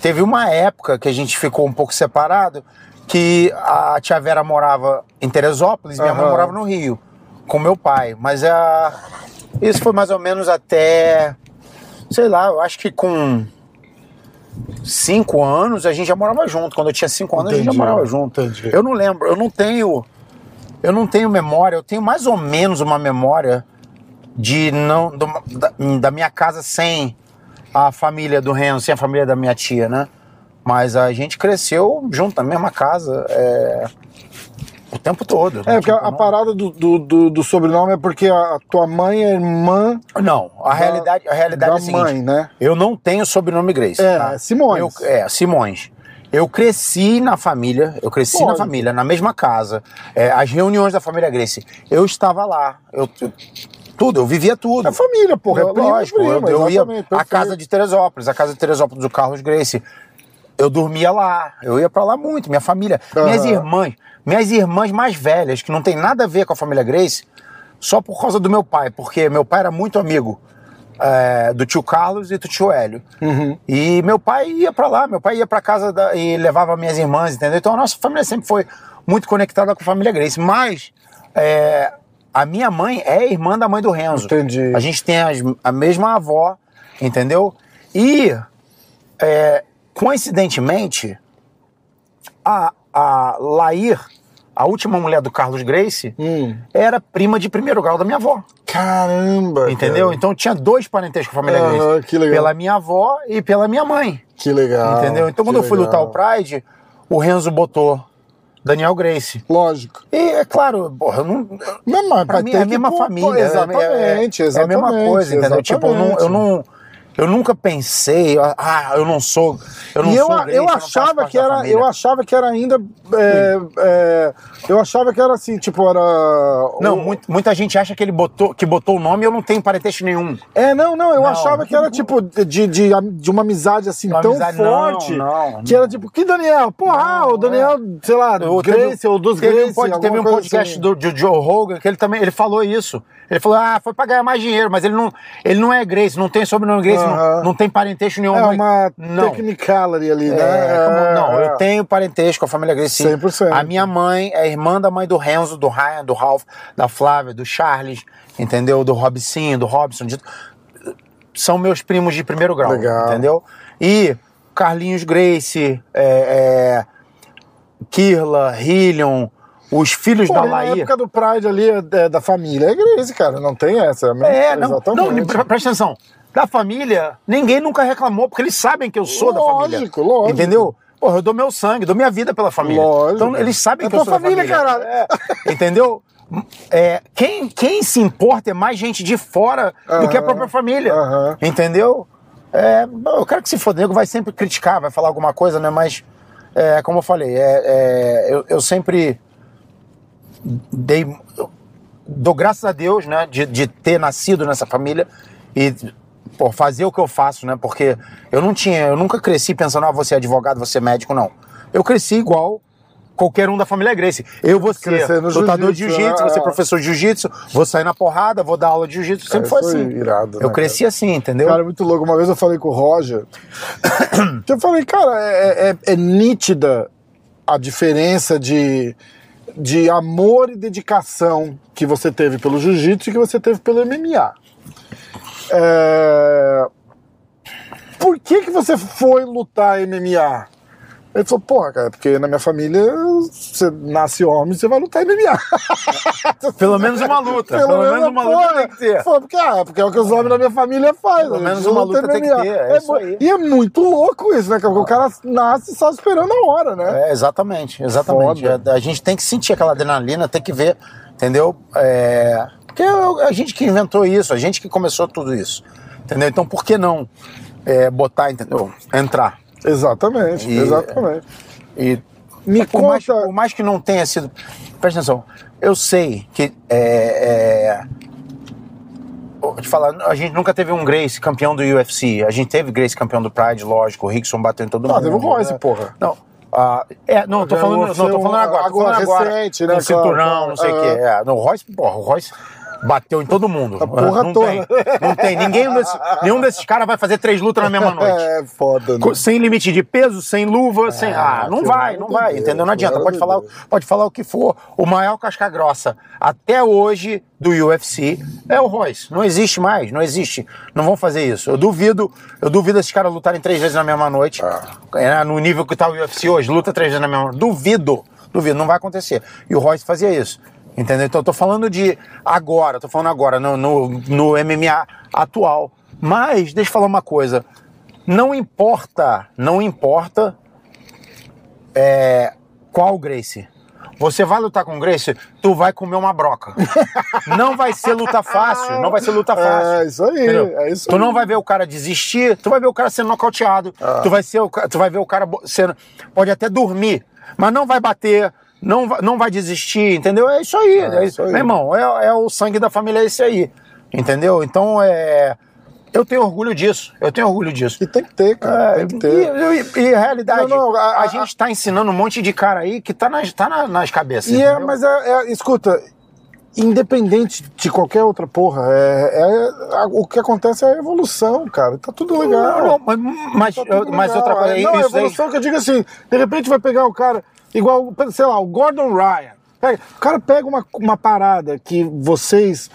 teve uma época que a gente ficou um pouco separado, que a tia Vera morava em Teresópolis e minha mãe morava no Rio, com meu pai. Mas a, isso foi mais ou menos até, sei lá, eu acho que com cinco anos a gente já morava junto. Quando eu tinha cinco anos a gente já morava junto. entendi. Eu não lembro, eu não tenho. Eu não tenho memória, eu tenho mais ou menos uma memória de não do- da, da minha casa sem a família do Renzo, sem a família da minha tia, né? Mas a gente cresceu junto na mesma casa é, o tempo todo. É, né? porque a, Tipo, a não- parada do, do, do- sobrenome é porque a tua mãe é irmã Não, a realidade, a realidade da é a seguinte, mãe, né? Eu não tenho sobrenome Grace. É, tá? Simões. Eu- é, Simões. Eu cresci na família, eu cresci na Lógico. família, na mesma casa. É, as reuniões da família Grace, eu estava lá. Eu, eu- tudo, eu vivia tudo. É família, porra. É primo, lógico, primo, eu, eu ia à casa de Teresópolis, a casa de Teresópolis do Carlos Grace. Eu dormia lá, eu ia pra lá muito, minha família. Minhas Aham. irmãs, minhas irmãs mais velhas, que não tem nada a ver com a família Grace, só por causa do meu pai, porque meu pai era muito amigo é, do tio Carlos e do tio Hélio. Uhum. E meu pai ia pra lá, meu pai ia pra casa da- e levava minhas irmãs, entendeu? Então a nossa família sempre foi muito conectada com a família Grace. Mas é, a minha mãe é irmã da mãe do Renzo. Entendi. A gente tem as- a mesma avó, entendeu? E é, coincidentemente, a, a Lair, a última mulher do Carlos Grace, Hum. era prima de primeiro grau da minha avó. Caramba! Entendeu? cara. Então tinha dois parentescos com a família Aham, Grace. que legal. Pela minha avó e pela minha mãe. Que legal. entendeu? Então quando eu fui lutar o Pride, o Renzo botou Daniel Grace. Lógico. E é claro, porra, eu não. Não, mas Pra mim é a mesma família. Exatamente, é, é, exatamente. É a mesma coisa, entendeu? Tipo, eu, não, eu, não, eu nunca pensei, ah, eu não sou. Eu não e eu, sou Grace, eu não achava que era, família. eu achava que era ainda, é, é, eu achava que era assim, tipo era. Não, o- muito- muita gente acha que ele botou, que botou o nome e eu não tenho parentesco nenhum. É, não, não, eu Não. achava que era tipo de, de, de uma amizade assim Uma tão amizade, não, forte não, que era tipo, que Daniel? Porra, ah, o Daniel, sei lá, Eu- Grace ou dos Grace. um, pod- teve um podcast assim. do, do Joe Rogan que ele também ele falou isso. Ele falou, ah, foi pra ganhar mais dinheiro, mas ele não, ele não é Grace, não tem sobrenome Grace. Não, não tem parentesco nenhum. É uma não. technicality ali, né? É, como- não, É, eu tenho parentesco com a família Grace. sim. 100%. A minha mãe é irmã da mãe do Renzo, do Ryan, do Ralph, da Flávia, do Charles, entendeu? Do Robicinho, do Robson. de- São meus primos de primeiro grau, Legal. entendeu? E Carlinhos Grace, é, é, Kirla, Hillion, os filhos Pô, da na Laí. época do Pride ali, é, da família, é Grace, cara, não tem essa. É, não, exatamente. não, pre- presta atenção. Da família, ninguém nunca reclamou, porque eles sabem que eu sou da família. Lógico, lógico. Entendeu? Porra, eu dou meu sangue, dou minha vida pela família. Lógico. Então eles sabem É que eu sou família, da família. caralho. É, entendeu? É, quem, quem se importa é mais gente de fora do que a própria família. Entendeu? É, eu quero que se foda, nego vai sempre criticar, vai falar alguma coisa, né? Mas, é, como eu falei, é, é, eu, eu sempre dei, dou graças a Deus, né, de, de ter nascido nessa família e pô, fazer o que eu faço, né? Porque eu não tinha, eu nunca cresci pensando, ah, você é advogado, você é médico, não. Eu cresci igual qualquer um da família Gracie. Eu vou ser lutador de jiu-jitsu, né? vou ser É. professor de jiu-jitsu, vou sair na porrada, vou dar aula de jiu-jitsu. Sempre É, foi assim. irado, eu né, cresci assim, entendeu? Cara, é muito louco. Uma vez eu falei com o Roger. eu falei, cara, é, é- é nítida a diferença de, de amor e dedicação que você teve pelo jiu-jitsu e que você teve pelo MMA. É, Por que, que você foi lutar MMA? Ele falou, porra, cara, porque na minha família você nasce homem, você vai lutar MMA. Pelo menos uma luta. Pelo, menos uma luta tem que ter. Pô, porque, ah, porque é o que os homens da minha família fazem. Pelo menos uma luta tem que MMA. ter, é aí. E é muito louco isso, né? Porque o cara nasce só esperando a hora, né? É, exatamente, exatamente. A, a gente tem que sentir aquela adrenalina, tem que ver, entendeu? É, porque é a gente que inventou isso, a gente que começou tudo isso, entendeu? Então por que não é, botar, entendeu? Entrar. Exatamente, E- exatamente. E Me por, mais, conta- por mais que não tenha sido. Presta atenção, eu sei que. É, é, vou te falar, a gente nunca teve um Grace campeão do UFC. A gente teve Grace campeão do Pride, lógico. O Rickson bateu em todo Ah, mundo. teve o Royce, né? porra. Não. ah, é, não, tô falando, não tô um- falando agora. Tô falando agora. recente, né, Com cinturão, não sei o claro. quê. É, não, o Royce, porra, o Royce bateu em todo mundo. A porra não toda. Tem, não tem. Ninguém desses, nenhum desses caras vai fazer três lutas na mesma noite. É foda, né? Sem limite de peso, sem luva, sem. Ah, não que vai, não vai, doideira, entendeu? Não adianta. Pode falar, pode falar o que for. O maior casca grossa até hoje do UFC é o Royce. Não existe mais, não existe. Não vão fazer isso. Eu duvido, eu duvido esses caras lutarem três vezes na mesma noite. É, no nível que tá o UFC hoje, luta três vezes na mesma noite. Duvido, duvido, não vai acontecer. E o Royce fazia isso. Entendeu? Então eu tô falando de agora, tô falando agora, no, no, no MMA atual. Mas, deixa eu falar uma coisa. Não importa, não importa é, qual Grace. Você vai lutar com o Grace, tu vai comer uma broca. não vai ser luta fácil, não vai ser luta fácil. É isso aí, Entendeu? é isso tu aí. não vai ver o cara desistir, tu vai ver o cara sendo nocauteado, Ah. tu, vai ser tu vai ver o cara sendo. Pode até dormir, mas não vai bater, não vai, não vai desistir, entendeu? É isso aí. É é isso aí. Meu irmão, é, é o sangue da família, é esse aí. Entendeu? Então é. Eu tenho orgulho disso. Eu tenho orgulho disso. E tem que ter, cara. tem que ter. E, e- e realidade, Não, não, a- a, a- gente tá ensinando um monte de cara aí que tá nas, tá na- nas cabeças. E é, mas é, é- escuta, independente de qualquer outra porra, é, é- o que acontece é a evolução, cara. Tá tudo legal. Não, não, mas, mas, Tá tudo mas legal. outra coisa, É, não, a evolução que eu digo assim, de repente vai pegar o cara, igual, sei lá, o Gordon Ryan. Pega- O cara pega uma, uma parada que vocês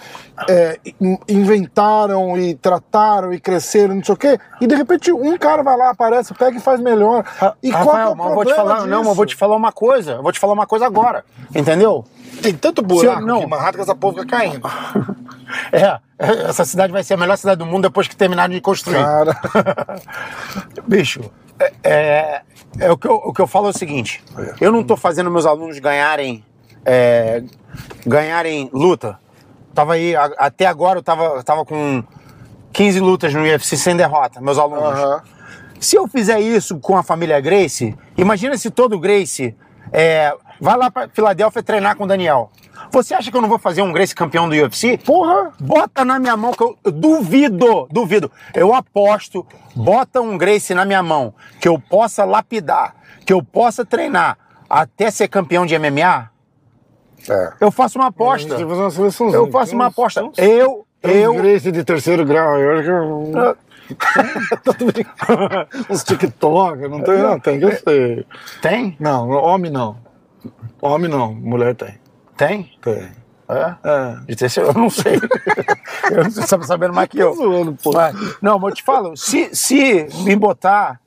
é, in- inventaram e trataram e cresceram, não sei o quê, e de repente um cara vai lá, aparece, pega e faz melhor. E qual é Rafael, o mas eu vou te falar, não, mas eu vou disso? te falar uma coisa. Eu vou te falar uma coisa agora. Entendeu? Tem tanto buraco não. aqui, Manhattan, que essa porra fica caindo. É, essa cidade vai ser a melhor cidade do mundo depois que terminarem de construir. Cara, Bicho, é, é, é o, que eu, o que eu falo é o seguinte: eu não tô fazendo meus alunos ganharem é, ganharem luta. Tava aí, a- até agora eu tava, tava com 15 lutas no UFC sem derrota, meus alunos. aham. Se eu fizer isso com a família Grace, imagina se todo Grace é, vai lá pra Filadélfia treinar com o Daniel. Você acha que eu não vou fazer um Grace campeão do UFC? porra, Bota na minha mão que eu, eu duvido, duvido. Eu aposto, bota um Grace na minha mão que eu possa lapidar, que eu possa treinar até ser campeão de MMA. É. Eu faço uma aposta. fazer uma. Eu faço uma aposta. Eu, eu, Grace de terceiro grau. Eu acho que eu... Uns TikTok, não tem, não, tem que ser. tem, Não, homem não. Homem não, mulher tem. tem. Tem. É. É. Eu não sei. eu não sei tá sabendo mais que eu. Tô zoando, pô. Mas, não, mas eu te falo, se, se me botar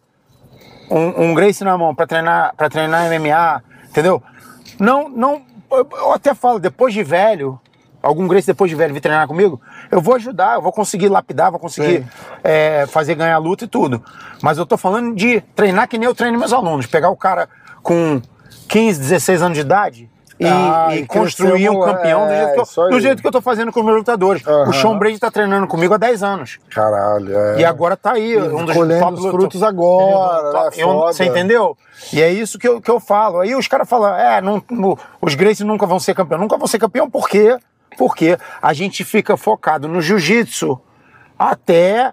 um, um Grace na mão pra treinar, pra treinar MMA, entendeu? Não, não. Eu, eu até falo, depois de velho, algum Grace depois de velho vir treinar comigo, eu vou ajudar, eu vou conseguir lapidar, vou conseguir é, fazer ganhar luta e tudo. Mas eu tô falando de treinar que nem eu treino meus alunos, pegar o cara com 15, 16 anos de idade. E, Ah, e e construir um campeão do é, jeito, que eu, do jeito que eu tô fazendo com os meus lutadores. Aham. O Sean Brady tá treinando comigo há 10 anos. Caralho, é. E agora tá aí, um dos top os frutos agora, Top- né? eu-. Você entendeu? E é isso que eu, que eu falo. Aí os caras falam, é, não, no- os Gracie nunca vão ser campeão. Nunca vão ser campeão por quê? Porque a gente fica focado no jiu-jitsu até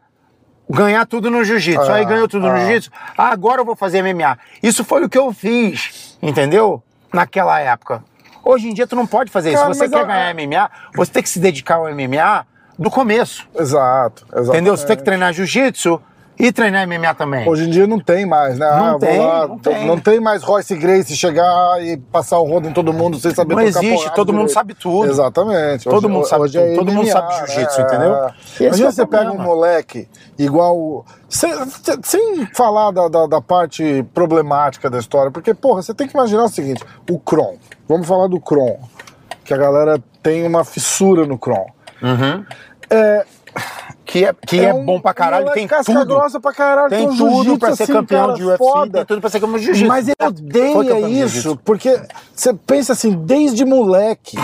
ganhar tudo no jiu-jitsu. Ah, Aí ganhou tudo no ah. jiu-jitsu. Ah, agora eu vou fazer MMA. Isso foi o que eu fiz, entendeu? naquela época. Hoje em dia tu não pode fazer Cara, isso. Se você quer a- ganhar MMA, você tem que se dedicar ao MMA do começo. Exato, exato. Entendeu? Você tem que treinar jiu-jitsu e treinar MMA também. Hoje em dia não tem mais, né? Não ah, tem, lá, não tem. não tem mais Royce Grace chegar e passar o rodo em todo mundo sem saber Não existe, todo mundo sabe tudo. Exatamente. Todo Hoje- mundo sabe hoje é tudo, todo mundo MMA, sabe jiu-jitsu, entendeu? É. É o você pega um moleque igual. Sem, sem falar da, da, da parte problemática da história, porque, porra, você tem que imaginar o seguinte: o Kron. Vamos falar do Kron. Que a galera tem uma fissura no Kron. Uhum. É, Que é, que é, um bom pra caralho, tem casca tudo. grossa pra caralho, Tem um tudo pra ser assim, campeão de UFC, foda. tem tudo pra ser campeão de jiu-jitsu. Mas ele odeia isso, porque você pensa assim, desde moleque.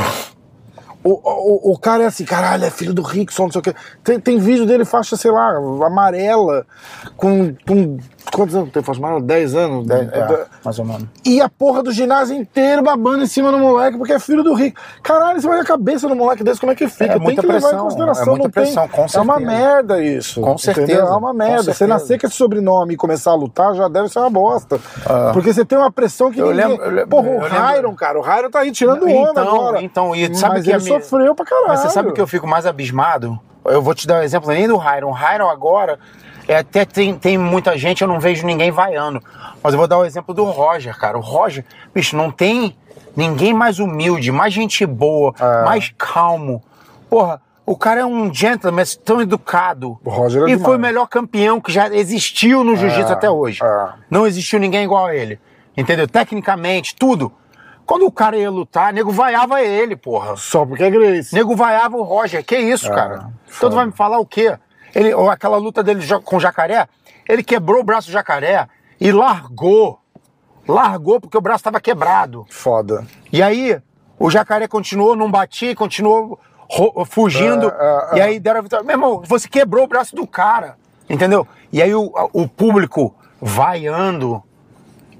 O, o, o cara é assim, caralho, é filho do Rickson, não sei o quê. Tem, tem vídeo dele faixa, sei lá, amarela, com. com quantos anos tem amarela? 10 anos? É, mais ou menos. E a porra do ginásio inteiro babando em cima do moleque, porque é filho do rico. Caralho, você vai na cabeça do moleque desse, como é que fica? É tem que levar pressão, em consideração. é muita não tem- pressão, com É uma certeza. merda isso. Com certeza, entendeu? É uma merda. Você certeza. nascer com esse sobrenome e começar a lutar já deve ser uma bosta. Porque você tem uma pressão que Eu ninguém... lembro- eu lembro- Porra, o eu lembro- Hyron, cara, o Hyron tá aí tirando onda Então, agora. então, e sabe Mas que a ele minha- sofreu pra caralho. Mas você sabe que eu fico mais abismado? Eu vou te dar um exemplo nem do Hyron. O Hyron agora, é, até tem, tem muita gente, eu não vejo ninguém vaiando. Mas eu vou dar o exemplo do Roger, cara. O Roger, bicho, não tem ninguém mais humilde, mais gente boa, É. mais calmo. Porra, o cara é um gentleman, tão educado. O Roger é e demais. foi o melhor campeão que já existiu no jiu-jitsu até hoje. é. Não existiu ninguém igual a ele. Entendeu? Tecnicamente, tudo. Quando o cara ia lutar, nego vaiava ele, porra. Só porque é Grace. Nego vaiava o Roger. Que isso, cara? Então foda. tu vai me falar o quê? Ele, ou aquela luta dele com o jacaré, ele quebrou o braço do jacaré e largou. Largou porque o braço estava quebrado. Foda. E aí, o jacaré continuou, não batia, continuou fugindo. É, é, e é. aí deram a vitória. Meu irmão, você quebrou o braço do cara. Entendeu? E aí o, o público vaiando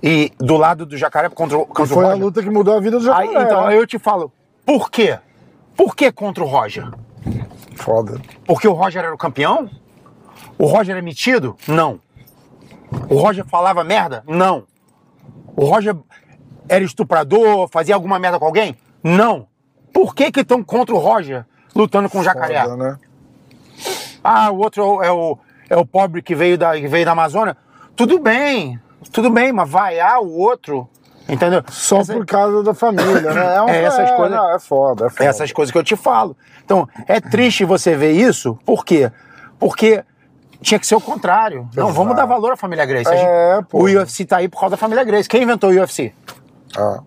e do lado do jacaré contra, o- E contra o foi a Roger. luta que mudou a vida do Aí, Jacaré. então, né? aí eu te falo, por quê? Por que contra o Roger? Foda. Porque o Roger era o campeão? O Roger é metido? Não. O Roger falava merda? Não. O Roger era estuprador, fazia alguma merda com alguém? Não. Por que que estão contra o Roger lutando com o jacaré? Foda, né? Ah, o outro é o, é o, é o pobre que veio, da, que veio da Amazônia? Tudo bem, tudo bem, mas vaiar o outro, entendeu? Só Essa- por causa da família, né? uma- É, essas coisas- Não, é foda, é foda. essas coisas que eu te falo. Então, é triste você ver isso, por quê? Porque tinha que ser o contrário. Não, Exato. vamos dar valor à família Grace. É, o UFC tá aí por causa da família Grace. Quem inventou o UFC? Ah,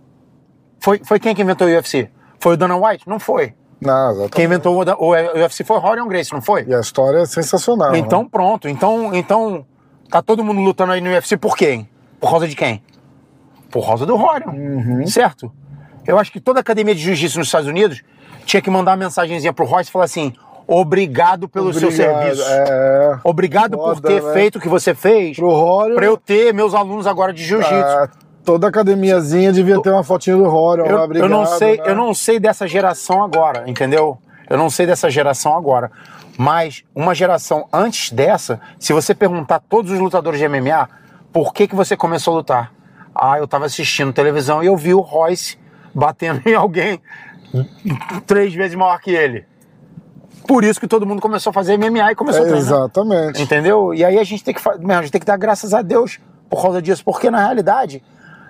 Foi, foi quem que inventou o UFC? Foi o Dana White? Não foi. não, exatamente. Quem inventou o, o UFC foi o Rorion Grace, não foi? E a história é sensacional. né? Então pronto. Então, então tá todo mundo lutando aí no UFC por quem? Por causa de quem? Por causa do Rorion. Uhum. Certo? Eu acho que toda academia de jiu-jitsu nos Estados Unidos tinha que mandar uma mensagenzinha pro Royce e falar assim: obrigado pelo seu Obrigado, serviço. É. Obrigado por Foda, ter né? feito o que você fez Pro Rorion, pra eu ter meus alunos agora de jiu-jitsu. ah, toda academiazinha devia ter uma fotinha do Rorion eu, lá, eu obrigado. não sei, né? eu não sei dessa geração agora, entendeu? Eu não sei dessa geração agora. Mas uma geração antes dessa, se você perguntar a todos os lutadores de MMA, por que, que você começou a lutar? Ah, eu tava assistindo televisão e eu vi o Royce batendo em alguém três vezes maior que ele. Por isso que todo mundo começou a fazer MMA e começou a É, treinar. exatamente. Entendeu? E aí a gente tem que, meu, a gente tem que dar graças a Deus por causa disso, porque na realidade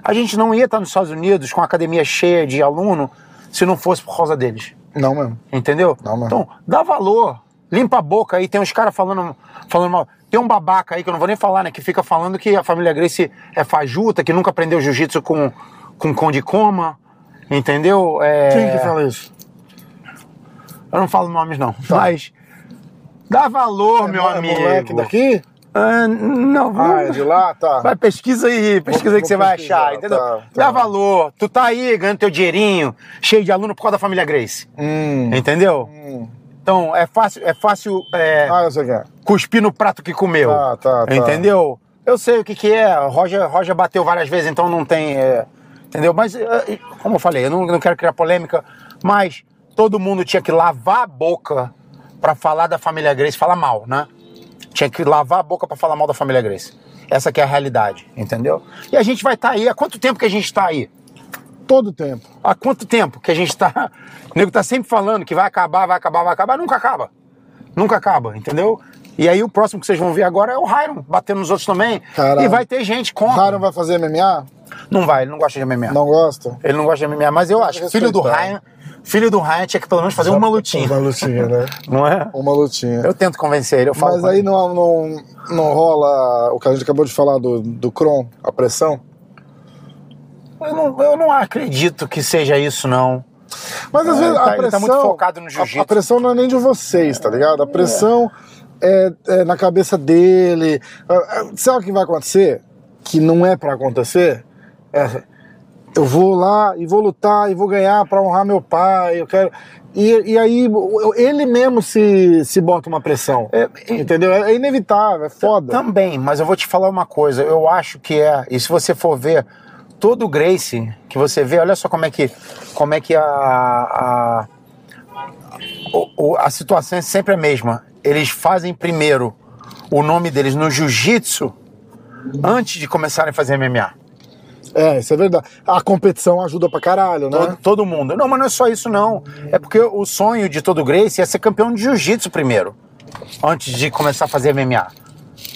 a gente não ia estar nos Estados Unidos com a academia cheia de aluno se não fosse por causa deles. Não mesmo. Entendeu? Não, mano. então, dá valor. Limpa a boca aí, tem uns caras falando, falando mal. Tem um babaca aí, que eu não vou nem falar, né? Que fica falando que a família Grace é fajuta, que nunca aprendeu jiu-jitsu com, com Conde Coma. Entendeu? É... Quem que fala isso? Eu não falo nomes, não. Mas. Dá valor, meu É amigo. moleque daqui? Ah, não, Ah, é de lá? Tá. Vai, pesquisa aí, pesquisa Vou- aí que você vai achar, entendeu? tá, Dá tá. valor. Tu tá aí ganhando teu dinheirinho, cheio de aluno por causa da família Grace. Hum. Entendeu? Hum. Então, é fácil, é fácil é, Ah, eu sei quem é. cuspir no prato que comeu. Tá, tá, tá. Entendeu? Eu sei o que, que é. Roger, Roger bateu várias vezes, então não tem. é, entendeu? Mas, é, como eu falei, eu não, não quero criar polêmica, mas todo mundo tinha que lavar a boca pra falar da família Grace, falar mal, né? Tinha que lavar a boca pra falar mal da família Grace. Essa que é a realidade, entendeu? E a gente vai estar aí. Há quanto tempo que a gente tá aí? Todo tempo. Há quanto tempo que a gente tá. O nego tá sempre falando que vai acabar, vai acabar, vai acabar, nunca acaba. Nunca acaba, entendeu? E aí o próximo que vocês vão ver agora é o Hyron, batendo nos outros também. Caralho. E vai ter gente O contra. Ryan vai fazer MMA? Não vai, ele não gosta de MMA. Não gosta? Ele não gosta de MMA, mas eu acho que filho do. Ryan, filho do Ryan tinha que pelo menos fazer uma lutinha. Uma lutinha, né? Não é? Uma lutinha. Eu tento convencer ele, eu falo. Mas aí ele. não, não, não rola o que a gente acabou de falar do, do Kron, a pressão? Eu não, eu não acredito que seja isso, não. Mas às É, vezes ele a tá- ele tá pressão. muito focado no a- jiu-jitsu. A, pressão não é nem de vocês, tá ligado? A pressão é, é na cabeça dele. Ah, ah, Sabe o que vai acontecer? Que não é pra acontecer? É, eu vou lá e vou lutar e vou ganhar pra honrar meu pai. Eu quero. E, e aí ele mesmo se, se bota uma pressão. É, entendeu? É inevitável, é foda. Também, mas eu vou te falar uma coisa, eu acho que é, e se você for ver todo o Grace que você vê, olha só como é que, como é que a, a, o- a situação é sempre a mesma. Eles fazem primeiro o nome deles no jiu-jitsu antes de começarem a fazer MMA. É, isso é verdade. A competição ajuda pra caralho, né? Todo, todo mundo. Não, mas não é só isso, não. É porque o sonho de todo Grace é ser campeão de jiu-jitsu primeiro, antes de começar a fazer MMA.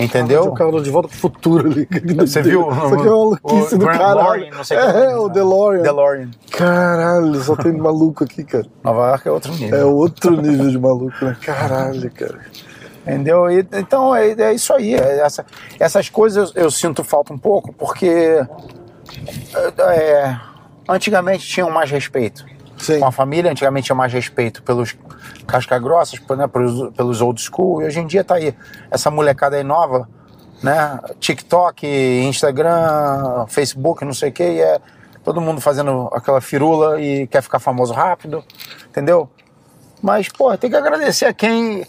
Entendeu? O cara de volta pro futuro ali. Você viu? Isso aqui é uma maluquice O do caralho. Que. é, o DeLorean. DeLorean. Caralho, só tem maluco aqui, cara. Nova York é outro nível. É outro nível de maluco, né? Caralho, cara. Entendeu? E, então é, é isso aí. é essa- essas coisas eu, eu sinto falta um pouco, porque é, antigamente tinham mais respeito. Sim. Com a família, antigamente tinha mais respeito pelos casca-grossas, né, pelos, pelos old school, e hoje em dia tá aí. Essa molecada aí nova, né? TikTok, Instagram, Facebook, não sei o que, e é todo mundo fazendo aquela firula e quer ficar famoso rápido, entendeu? Mas, pô, tem que agradecer a quem,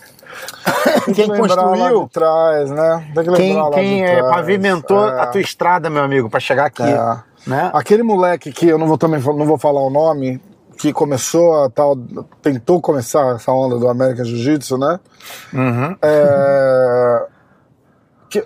quem construiu, trás, né? Tem que quem, quem é, pavimentou É. a tua estrada, meu amigo, pra chegar aqui. É. Né? Aquele moleque que eu não vou também não vou falar o nome, que começou a tal, tentou começar essa onda do American Jiu-Jitsu, né? Uhum. É,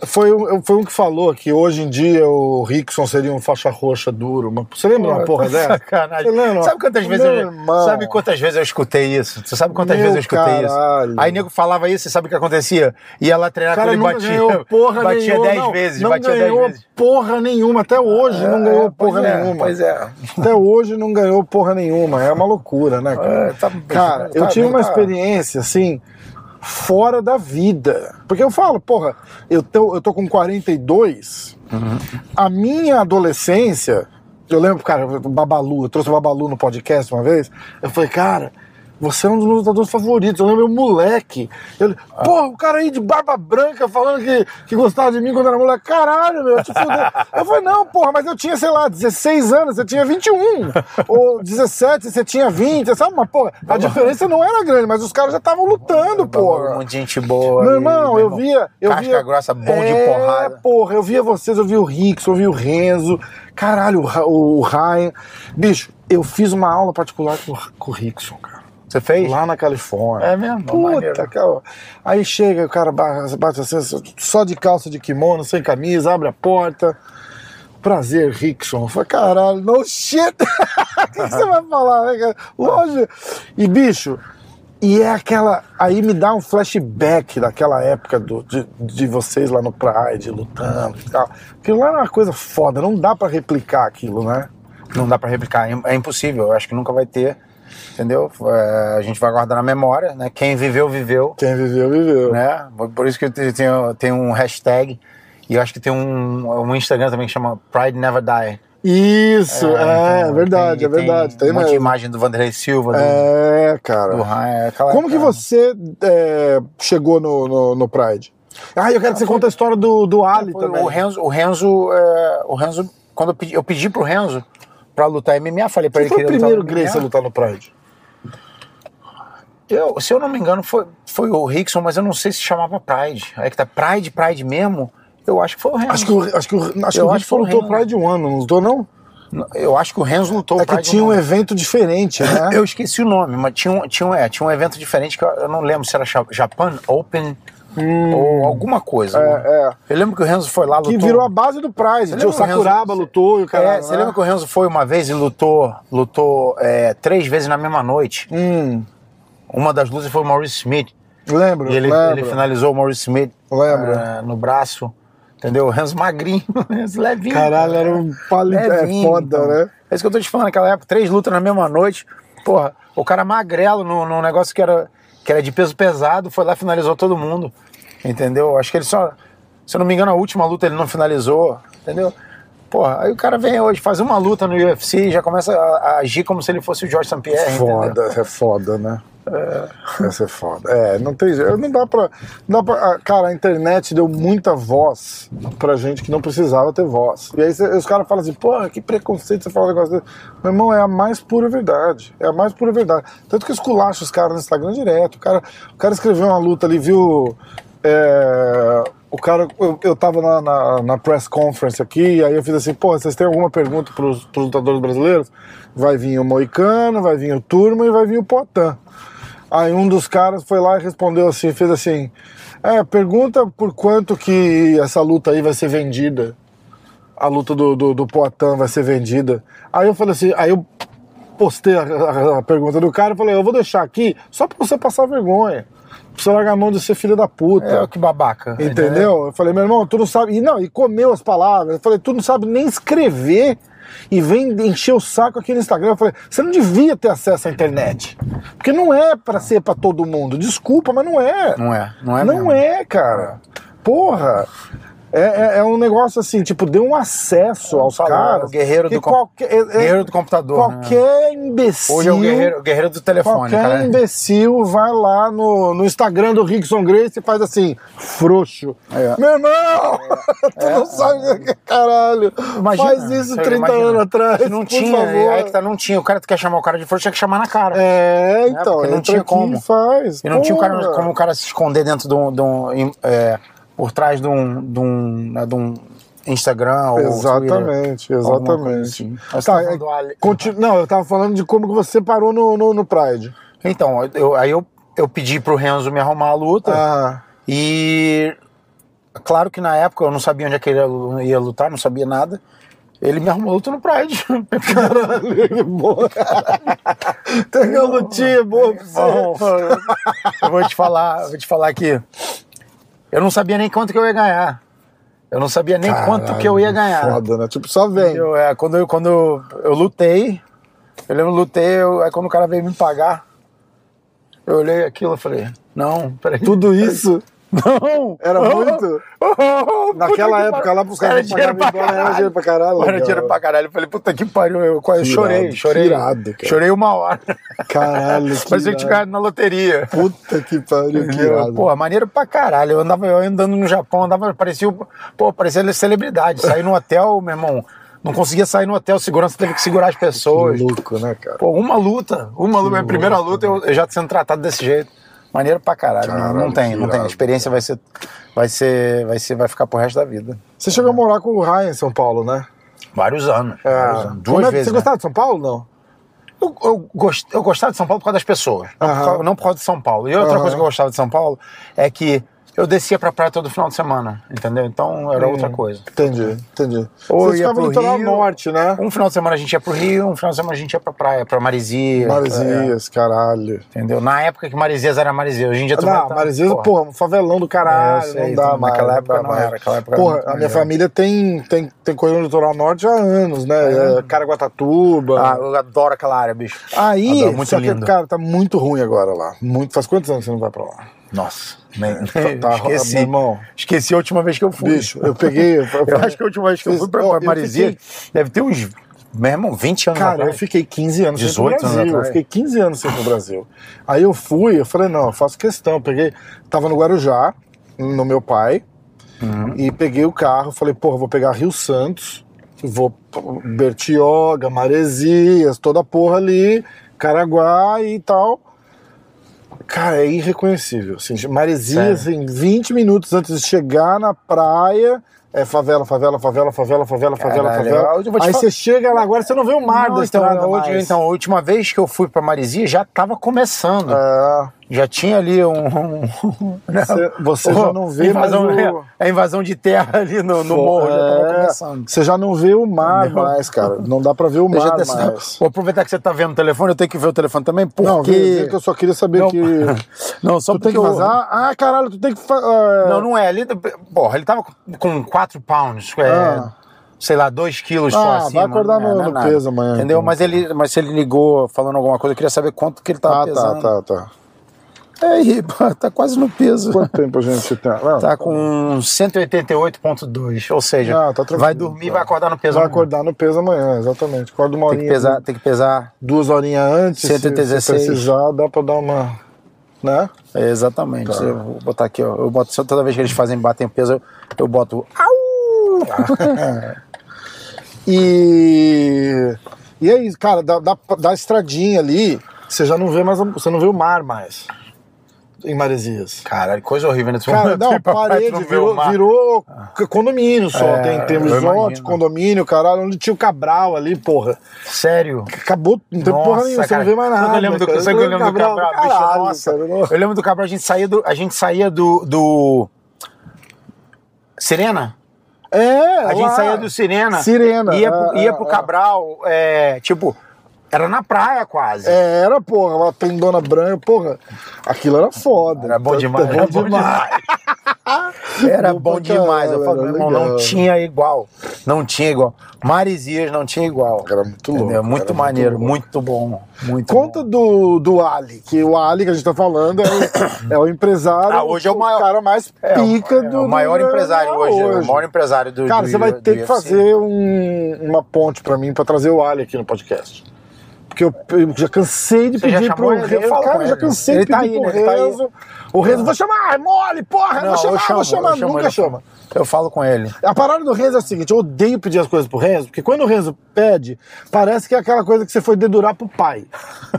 foi, um- foi um que falou que hoje em dia o Rickson seria um faixa roxa duro. Mas você lembra uma porra dessa? Sacanagem. Lembra? Sabe quantas vezes Meu eu, irmão. sabe quantas vezes eu escutei isso? Você sabe quantas Meu vezes eu escutei caralho. isso? Aí nego falava isso, e sabe o que acontecia? Ia lá treinar cara quando ele batia, ganhou porra batia nenhuma. 10 não, vezes, não batia 10 ganhou vezes. porra nenhuma. Até hoje não É, ganhou pois porra é, nenhuma. Pois é. Até hoje não ganhou porra nenhuma. É uma loucura, né, cara? É, tá- cara, tá eu tive vendo, uma tá- experiência, assim, fora da vida. Porque eu falo, porra, eu tô, eu tô com 42, Uhum. a minha adolescência, eu lembro, cara, Babalu, eu trouxe o Babalu no podcast uma vez, eu falei, cara, você é um dos meus lutadores favoritos. Eu lembro, meu moleque. Ele, porra, o cara aí de barba branca falando que, que gostava de mim quando era moleque. Caralho, meu, te fudeu. Eu falei, não, porra, mas eu tinha, sei lá, 16 anos, você tinha 21. Ou 17, você tinha 20, sabe? Mas, porra, a diferença não era grande, mas os caras já estavam lutando, porra. Um monte de gente boa. Meu irmão, eu via. Eu casca via, grossa, bom de é, porrada. porra, eu via vocês, eu vi o Rix, eu vi o Renzo. Caralho, o, o Ryan. Bicho, eu fiz uma aula particular com, com o Rickson, cara. Você fez? Lá na Califórnia. É mesmo? Puta, cara. Aí chega, o cara ba- bate assim, só de calça de kimono, sem camisa, abre a porta. Prazer, Rickson. Falei, caralho, no shit. O que que você vai falar, né, cara? Lógico. E, bicho, e é aquela. Aí me dá um flashback daquela época do, de, de vocês lá no Pride, lutando e tal. Aquilo lá era uma coisa foda, não dá pra replicar aquilo, né? Não dá pra replicar, é é impossível. Eu acho que nunca vai ter, entendeu? É, a gente vai guardar na memória, né? Quem viveu, viveu. Quem viveu, viveu. né? Por isso que eu te- tenho, tenho um hashtag e eu acho que tem um, um Instagram também que chama Pride Never Die. Isso, é, então, verdade, tem- é verdade. Tem, um de mesmo. imagem do Vanderlei Silva, do, É, cara. do Ryan, aquela Como que você é, chegou no, no, no Pride? Ah, eu quero que você conte a história do, do Ali também. O Renzo, o Renzo, é, o Renzo quando eu pedi, eu pedi pro Renzo pra lutar MMA, falei pra ele foi que o ele primeiro lutava Grace a lutar no Pride? Eu, se eu não me engano, foi, foi o Rickson, mas eu não sei se chamava Pride. Aí que tá Pride, Pride mesmo. Eu acho que foi o Renzo. Acho que o, acho que o, acho que o Rickson o lutou Renzo. Pride um ano, não lutou não? Eu acho que o Renzo lutou É que tinha um evento diferente, né? Eu esqueci o nome, mas tinha um, tinha um, é, tinha um evento diferente que eu, eu não lembro se era Japan Open ou alguma coisa. É, é. Eu lembro que o Renzo foi lá, lutou. Que virou a base do Tinha o o Renzo- Sakuraba lutou e o cara. É, você lembra que o Renzo foi uma vez e lutou, lutou é, três vezes na mesma noite? Hum, Uma das lutas foi o Maurice Smith. lembro, E ele, lembro. ele finalizou o Maurice Smith Lembro. é, no braço. Entendeu? O Renzo magrinho, o Renzo levinho. Caralho, era um palito. É foda, então. né? É isso que eu tô te falando, naquela época, três lutas na mesma noite. Porra, o cara magrelo num, negócio que era, que era de peso pesado, foi lá e finalizou todo mundo. Entendeu? Acho que ele só. Se eu não me engano, a última luta ele não finalizou. Entendeu? Porra, aí o cara vem hoje, faz uma luta no UFC e já começa a, a agir como se ele fosse o George St. Pierre. entendeu? Foda, é foda, né? Essa é foda. É, não tem jeito. Não dá pra. Não dá pra ah, cara, a internet deu muita voz pra gente que não precisava ter voz. E aí cê- os caras falam assim, pô, que preconceito você fala um negócio desse. Meu irmão, é a mais pura verdade. É a mais pura verdade. Tanto que esculacha os caras no Instagram direto. O cara, o cara escreveu uma luta ali, viu. É, o cara, eu, eu tava na, na, na press conference aqui, aí eu fiz assim, pô, vocês têm alguma pergunta pros, pros lutadores brasileiros? Vai vir o Moicano, vai vir o Turma e vai vir o Potan. Aí um dos caras foi lá e respondeu assim, fez assim, é, pergunta por quanto que essa luta aí vai ser vendida. A luta do, do, do Poitin vai ser vendida. Aí eu falei assim, aí eu postei a, a- a pergunta do cara e falei, eu vou deixar aqui só pra você passar vergonha. Você largar a mão de ser filho da puta. É, que babaca. Entendeu? Eu falei, meu irmão, tu não sabe. E não, e comeu as palavras. Eu falei, tu não sabe nem escrever e vem encher o saco aqui no Instagram. Eu falei, você não devia ter acesso à internet. Porque não é pra ser pra todo mundo. Desculpa, mas não é. Não é, não é Não mesmo. é, cara. Porra. É, é- é um negócio assim, tipo, deu um acesso aos Falou, caras. o guerreiro do qualquer, é- é- Guerreiro do computador. né? Qualquer imbecil. Hoje é o guerreiro, o guerreiro do telefone, Qualquer cara. imbecil vai lá no, no Instagram do Rickson Grace e faz assim, frouxo. É. Meu irmão, tu não sabe o que é caralho. Imagina, faz isso você 30 imagina. anos atrás, não por tinha, favor. aí que tá, não tinha. O cara que quer chamar o cara de frouxo tinha que chamar na cara. É, então, porque não tinha como. faz. E não tinha o cara, Porra. como o cara se esconder dentro de um. De um é, por trás de um, de um, né, de um Instagram ou Exatamente, Twitter, exatamente. assim. Mas Tá, tá é, Ali- conti- Não, eu tava falando de como que você parou no, no, no Pride. Então, eu, aí eu, eu pedi pro Renzo me arrumar a luta. Ah, E claro que na época eu não sabia onde é que ele ia- lutar, não sabia nada. Ele me arrumou a luta no Pride. caralho, que boa. Tem uma lutinha boa pra você. Eu vou te falar, eu vou te falar que eu não sabia nem quanto que eu ia ganhar. Eu não sabia nem quanto que eu ia ganhar. Foda, né? Tipo, só vem. Eu, é, quando eu, quando eu, eu lutei, eu lembro, lutei, eu, aí quando o cara veio me pagar, eu olhei aquilo e falei, não, peraí. Tudo isso Não! era Oh, muito. oh, oh, Naquela que época lá pros Era caras pra pagarem embora, era caralho. dinheiro pra caralho. Era dinheiro pra caralho. Eu falei, puta que pariu. Eu quase chorei, chorei. Chorei uma hora. Caralho, que Parecia que tinha ganhado na loteria. Puta que pariu, que irado. Pô, maneiro pra caralho. Eu andava eu andando no Japão, andava, parecia, pô, parecia celebridade. Saí no hotel, meu irmão, não conseguia sair no hotel, segurança teve que segurar as pessoas. Que louco, né, cara? Pô, uma luta, uma luta, minha primeira luta, eu, eu já sendo tratado desse jeito. Maneiro pra caralho. não- Caralho, não tem, que não tem. A experiência vai ser, vai ser, vai ser, vai ficar pro resto da vida. Você chegou a morar com o Ryan em São Paulo, né? Vários anos. É. vários anos. Duas é vezes. Você né? gostava de São Paulo, não? Eu, eu, gost, eu gostava de São Paulo por causa das pessoas, não, por causa, não por causa de São Paulo. E outra coisa que eu gostava de São Paulo é que eu descia pra praia todo final de semana, entendeu? Então era outra coisa. Entendi, entendi. Ou Você ia ficava no pro litoral Rio. norte, né? Um final de semana a gente ia pro Rio, um final de semana a gente ia pra praia, pra Maresias. é, Maresias, caralho. entendeu? Na época que Maresias era Maresias, hoje em dia tu Não, tá- Maresias, porra. porra, um favelão do caralho, É, sei, não dá então, mais. naquela época não era, naquela época Porra, a minha família tem, tem, tem coisa no litoral norte há anos, né? É. Caraguatatuba. Ah, eu adoro aquela área, bicho. Aí, Adoro, muito só que, lindo. cara, tá muito ruim agora lá. Muito, faz quantos anos que você não vai pra lá? Nossa, nem, tá- tá- esqueci. meu irmão. Esqueci a última vez que eu fui. Bicho, eu peguei. Eu, Eu acho que a última vez que eu fui pra, Maresia fiquei- deve ter uns, meu irmão, 20 anos Cara, eu fiquei 15 anos sem ir 18 pro anos Brasil. Eu fiquei 15 anos sem ir pro Brasil. Aí eu fui, eu falei, não, eu faço questão. Eu peguei, tava no Guarujá, no meu pai, Uhum. e peguei o carro, falei, porra, vou pegar Rio Santos, vou Bertioga, Maresias, toda a porra ali, Caraguá e tal. Cara, é irreconhecível. Assim, Maresias, Sério? assim, 20 minutos antes de chegar na praia, é favela, favela, favela, favela, favela, favela, Caralho, favela. Aí você chega lá, agora você não vê o mar Não, da então, estrada a última- mais. então, a última vez que eu fui pra Maresia já tava começando. É, Já tinha ali um. um né? Você, já não vê invasão, mais o... A invasão de terra ali no, no morro É, começando. Você já não vê o mar Entendeu? mais, cara. Não dá pra ver o mar mais. Vou aproveitar que você tá vendo o telefone, eu tenho que ver o telefone também, porque. Não, vê, que eu só queria saber Não, que. Não, só Tu tem porque que eu- vazar? Ah, caralho, tu tem que. ah, Não, não é. Ele, porra, ele tava com 4 pounds. é, Ah. Sei lá, 2 quilos Ah, só vai acima. acordar não é- no- não é no peso amanhã, Entendeu? então. Mas, ele, mas se ele ligou falando alguma coisa, eu queria saber quanto que ele tava Ah, tá, pesando. tá, tá. É, aí, tá quase no peso. Quanto tempo a gente tem? Não, Tá com 188,2. Ou seja, Ah, tá vai dormir e tá. vai acordar no peso. Vai amanhã. acordar no peso amanhã, exatamente. Acorda uma Tem horinha. que pesar, tem que pesar. Duas horinhas antes. se- Se, 116. precisar, dá pra dar uma. Né? É, exatamente. Tá. Eu vou botar aqui, ó. Eu boto só toda vez que eles fazem, batem peso, eu, eu boto. Au! E. E é isso, cara, da, da, da estradinha ali, você já não vê mais. Você não vê o mar mais. Em Maresias. Caralho, coisa horrível nesse Cara, momento. não, parede virou, virou c- condomínio só. É, tem termos imagino. condomínio, caralho, onde tinha o Cabral ali, porra. Sério? Acabou, não tem porra nenhuma, você cara. não vê mais nada. Eu lembro do, eu lembro do Cabral, bicho, caralho, nossa. cara, Eu lembro do Cabral, a gente saía do. A gente saía do. do... Serena? É, A gente lá. saía do Sirena. Sirena, Ia, é, ia é, pro é. Cabral, é, tipo, era na praia quase. É, era, porra, uma tendona branca, porra. Aquilo era foda. Era bom demais, era bom demais. Era Bom demais. Eu falo, era meu irmão, não tinha igual. Não tinha igual. Maresias não tinha igual. Era muito louco, Entendeu? Muito maneiro, muito bom. Muito Conta do, do Ali, que o Ali que a gente tá falando é o, é o empresário. Ah, hoje é o maior- cara mais É, pica é, do. o maior empresário hoje, O maior empresário do Cara, você vai ter que UFC. fazer um- uma ponte pra mim pra trazer o Ali aqui no podcast. Porque eu, eu já cansei de Você pedir pro ele? Eu falo Cara, com eu já ele. cansei Ele de tá pedir aí, pro né? Ele tá. O Renzo, vou chamar, é mole, porra, Não, vou chamar, chamo, vou chamar, nunca ele. chama. Eu falo com ele. A parada do Renzo é a seguinte, eu odeio pedir as coisas pro Renzo, porque quando o Renzo pede, parece que é aquela coisa que você foi dedurar pro pai.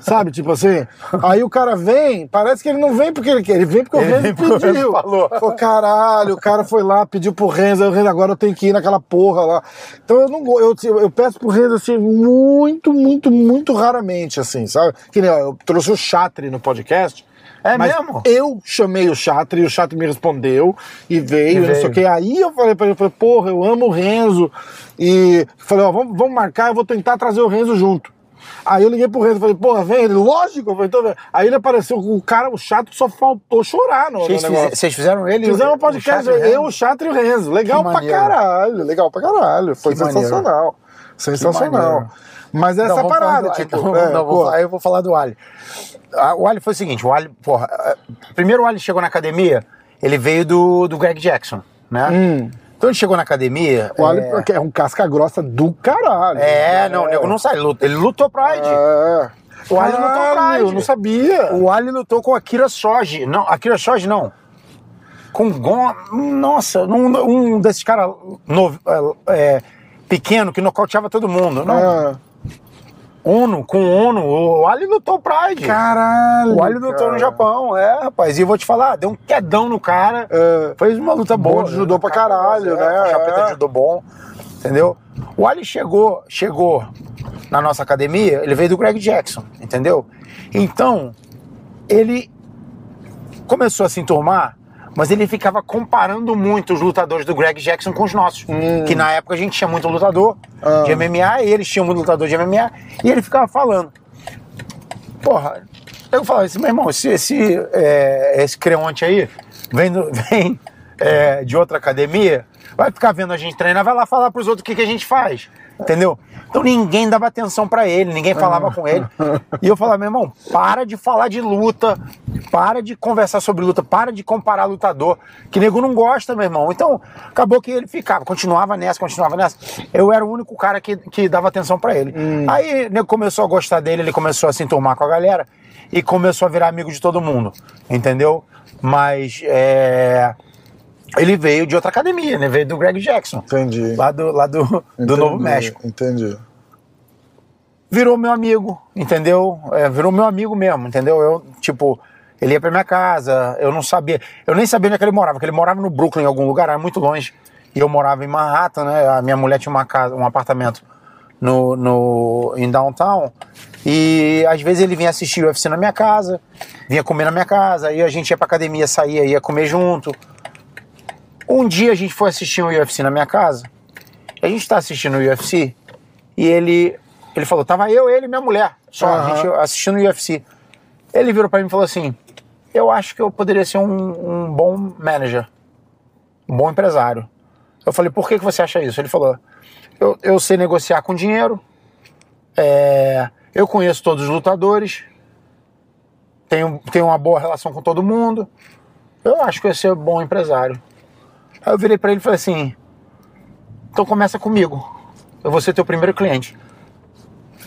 Sabe? Tipo assim, aí o cara vem, parece que ele não vem porque ele quer, ele vem porque o Ele Renzo vem porque o Renzo pediu. falou. Pô, caralho, o cara foi lá, pediu pro Renzo, aí o Renzo, agora eu tenho que ir naquela porra lá. Então eu não eu, eu peço pro Renzo assim, muito, muito, muito raramente, assim, sabe? Que nem, ó, eu trouxe o Chatri no podcast. É Mas mesmo? eu chamei o Chatri, e o Chatri me respondeu e veio, E não sei veio. o que. Aí eu falei pra ele, falei, porra, eu amo o Renzo. E falei, ó, vamos, vamos marcar, eu vou tentar trazer o Renzo junto. Aí eu liguei pro Renzo e falei, porra, vem, ele, lógico, falei, então. Aí ele apareceu, o cara, o chato, só faltou chorar no, no Vocês, negócio. fize- vocês fizeram ele? Fizemos um podcast, Chato o eu, o Chatri e o Renzo. Legal Que pra maneiro. caralho, legal pra caralho. Foi Que maneiro. sensacional. Sensacional. maneiro. Mas essa Não, vamos parada, do- tipo, é, não, vou aí eu vou falar do Ali. Ah, O Ali foi o seguinte, o Ali, porra, ah, primeiro o Ali chegou na academia, ele veio do, do Greg Jackson, né? Hum. Então ele chegou na academia... o Ali é, é um casca grossa do caralho. é, não, o nego não sai, ele lutou- Pride. É. O Ali lutou Pride. eu não sabia. O Ali lutou com Akira Shoji. Não, Akira Shoji não. Com Gon. Nossa, um, um desses caras novo- é, pequeno que nocauteava todo mundo. Não. É. Ono, com Ono. O Ali lutou Pride. Caralho. o Ali lutou cara. no Japão, é, rapaz. E eu vou te falar, deu um quedão no cara. É. Fez uma luta boa. De judô pra caralho, é, né? É. preta de judô bom. Entendeu? O Ali chegou, chegou na nossa academia, ele veio do Greg Jackson, entendeu? Então, ele começou a se enturmar, mas ele ficava comparando muito os lutadores do Greg Jackson com os nossos. Que na época a gente tinha muito lutador Ah. de MMA e eles tinham muito lutador de MMA e ele ficava falando. Porra, eu falava assim, meu irmão, esse, esse, é, esse creonte aí vem, do- vem é, de outra academia, vai ficar vendo a gente treinar, vai lá falar pros outros o que, que a gente faz. Entendeu? Então ninguém dava atenção pra ele, ninguém falava com ele. E eu falava, meu irmão, para de falar de luta, para de conversar sobre luta, para de comparar lutador, que nego não gosta, meu irmão. Então, acabou que ele ficava, continuava nessa, continuava nessa. Eu era o único cara que, que dava atenção pra ele. Aí, nego começou a gostar dele, ele começou a se enturmar com a galera e começou a virar amigo de todo mundo, entendeu? Mas, é... Ele veio de outra academia, né? Veio do Greg Jackson. Entendi. Lá do, lá do, do Entendi, Novo México Entendi. virou meu amigo, entendeu? É, virou meu amigo mesmo, entendeu? Eu, tipo, ele ia pra minha casa, eu não sabia, eu nem sabia onde é que ele morava, porque ele morava no Brooklyn, em algum lugar, era muito longe. E eu morava em Manhattan, né? A minha mulher tinha uma casa, um apartamento no, no, em downtown. E às vezes ele vinha assistir o UFC na minha casa, vinha comer na minha casa, aí a gente ia pra academia, saía, ia comer junto. Um dia a gente foi assistir um UFC na minha casa, a gente tá assistindo o UFC, e ele, ele falou, tava eu, ele e minha mulher, só, a Aham. gente assistindo o UFC. Ele virou pra mim e falou assim, eu acho que eu poderia ser um, um bom manager, um bom empresário. Eu falei, por que, que você acha isso? Ele falou, eu, eu sei negociar com dinheiro, é, eu conheço todos os lutadores, tenho, tenho uma boa relação com todo mundo, eu acho que eu ia ser um bom empresário. Aí eu virei pra ele e falei assim, então começa comigo, eu vou ser teu primeiro cliente.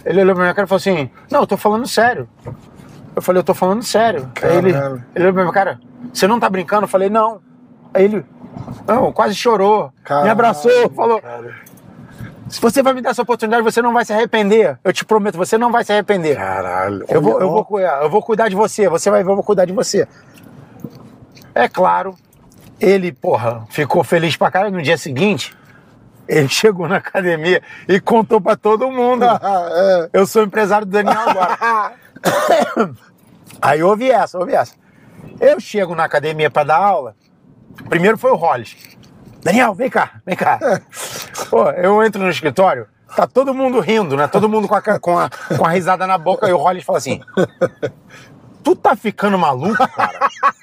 Ele olhou pra minha cara e falou assim, não, eu tô falando sério. Eu falei, eu tô falando sério. Aí ele, ele olhou pra minha cara, você não tá brincando? Eu falei, não. Aí ele, não, quase chorou, me Caralho, abraçou, falou, se você vai me dar essa oportunidade, você não vai se arrepender. Eu te prometo, você não vai se arrepender. Caralho. Eu vou, eu, vou, cuidar, eu vou cuidar de você, você vai ver, eu vou cuidar de você. É claro, ele, porra, ficou feliz pra caralho. No dia seguinte, ele chegou na academia e contou pra todo mundo. é. Eu sou empresário do Daniel agora. Aí ouvi essa, ouvi essa. Eu chego na academia pra dar aula. Primeiro foi o Hollis. Daniel, vem cá, vem cá. Pô, eu entro no escritório, tá todo mundo rindo, né? Todo mundo com a, com a, com a risada na boca e o Hollis fala assim: Tu tá ficando maluco, cara?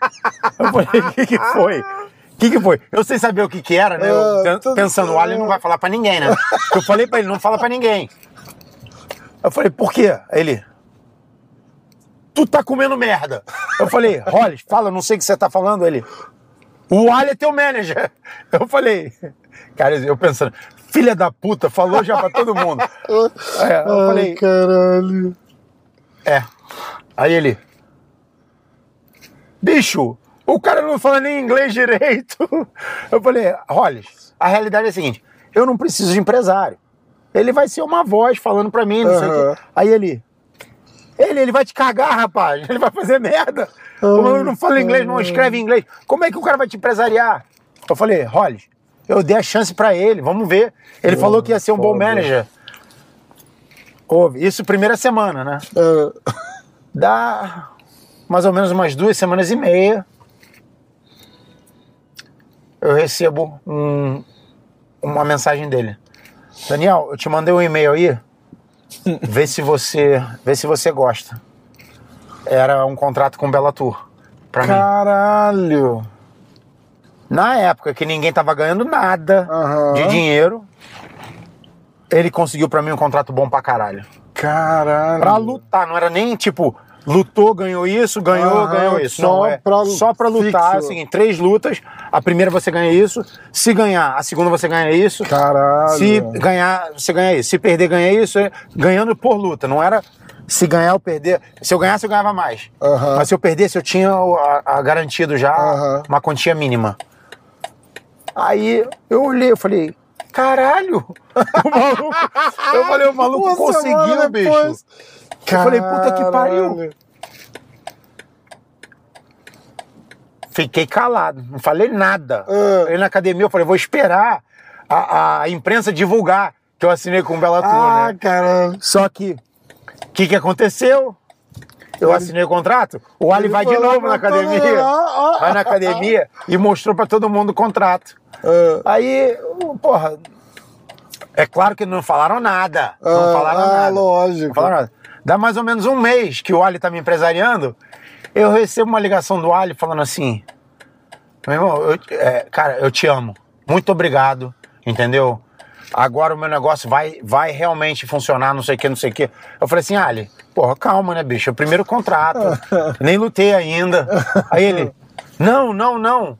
Eu falei: O que, que foi? O que, que foi? Eu sem saber o que, que era, né? Eu pen- tudo pensando, o Ali não vai falar pra ninguém, né? Eu falei pra ele: Não fala pra ninguém. Eu falei: Por quê? Aí Ele tu tá comendo merda. Eu falei, Hollis, fala, não sei o que você tá falando. Ele, o Ali é teu manager. Eu falei, cara, eu pensando, filha da puta, falou já pra todo mundo. É, eu Ai, falei, caralho. é. Aí ele, bicho, o cara não fala nem inglês direito. Eu falei, Hollis, a realidade é a seguinte, eu não preciso de empresário. Ele vai ser uma voz falando pra mim, não sei o quê. Aí ele, ele, ele vai te cagar, rapaz. Ele vai fazer merda. Como eu não falo inglês, não escreve inglês. Como é que o cara vai te empresariar? Eu falei, Hollis, eu dei a chance pra ele, vamos ver. Ele falou que ia ser um bom manager. Houve. Isso primeira semana, né? É. Dá mais ou menos umas duas semanas e meia. Eu recebo um- uma mensagem dele. Daniel, eu te mandei um e-mail aí. Vê se você, vê se você gosta. Era um contrato com Bellator pra mim. Caralho. Na época que ninguém tava ganhando nada Aham. de dinheiro, ele conseguiu pra mim um contrato bom pra caralho. Caralho. Pra lutar, não era nem tipo, lutou, ganhou isso, ganhou, Aham, ganhou isso. só não, é pra só pra lutar, fixo. seguinte, três lutas, a primeira você ganha isso, se ganhar, a segunda você ganha isso, Caralho. se ganhar, você ganha isso, se perder, ganha isso, ganhando por luta, não era se ganhar ou perder. Se eu ganhasse, eu ganhava mais. Mas se eu perdesse, eu tinha a, a garantido já uma quantia mínima. Aí eu olhei, eu falei, caralho! O maluco, eu falei, o maluco Uma conseguiu, semana bicho. depois. Eu falei, puta que pariu. Caralho. Fiquei calado, não falei nada. Ah. Aí na academia eu falei, vou esperar a, a imprensa divulgar que eu assinei com o Bellator, Ah, né? caralho. Só que, o que, que aconteceu? Eu assinei o contrato, o Ali Ele vai de novo na academia. ó, ó. Vai na academia e mostrou pra todo mundo o contrato. Ah, Aí, porra, é claro que não falaram nada. Não ah, falaram ah, nada. lógico. Não falaram nada. Dá mais ou menos um mês que o Ali tá me empresariando, eu recebo uma ligação do Ali falando assim: Meu irmão, eu- é, cara, eu te amo. Muito obrigado, entendeu? Agora o meu negócio vai, vai realmente funcionar, não sei o que, não sei o que. Eu falei assim, Ali, porra, calma, né, bicho? É o primeiro contrato. Nem lutei ainda. Aí ele, não, não, não.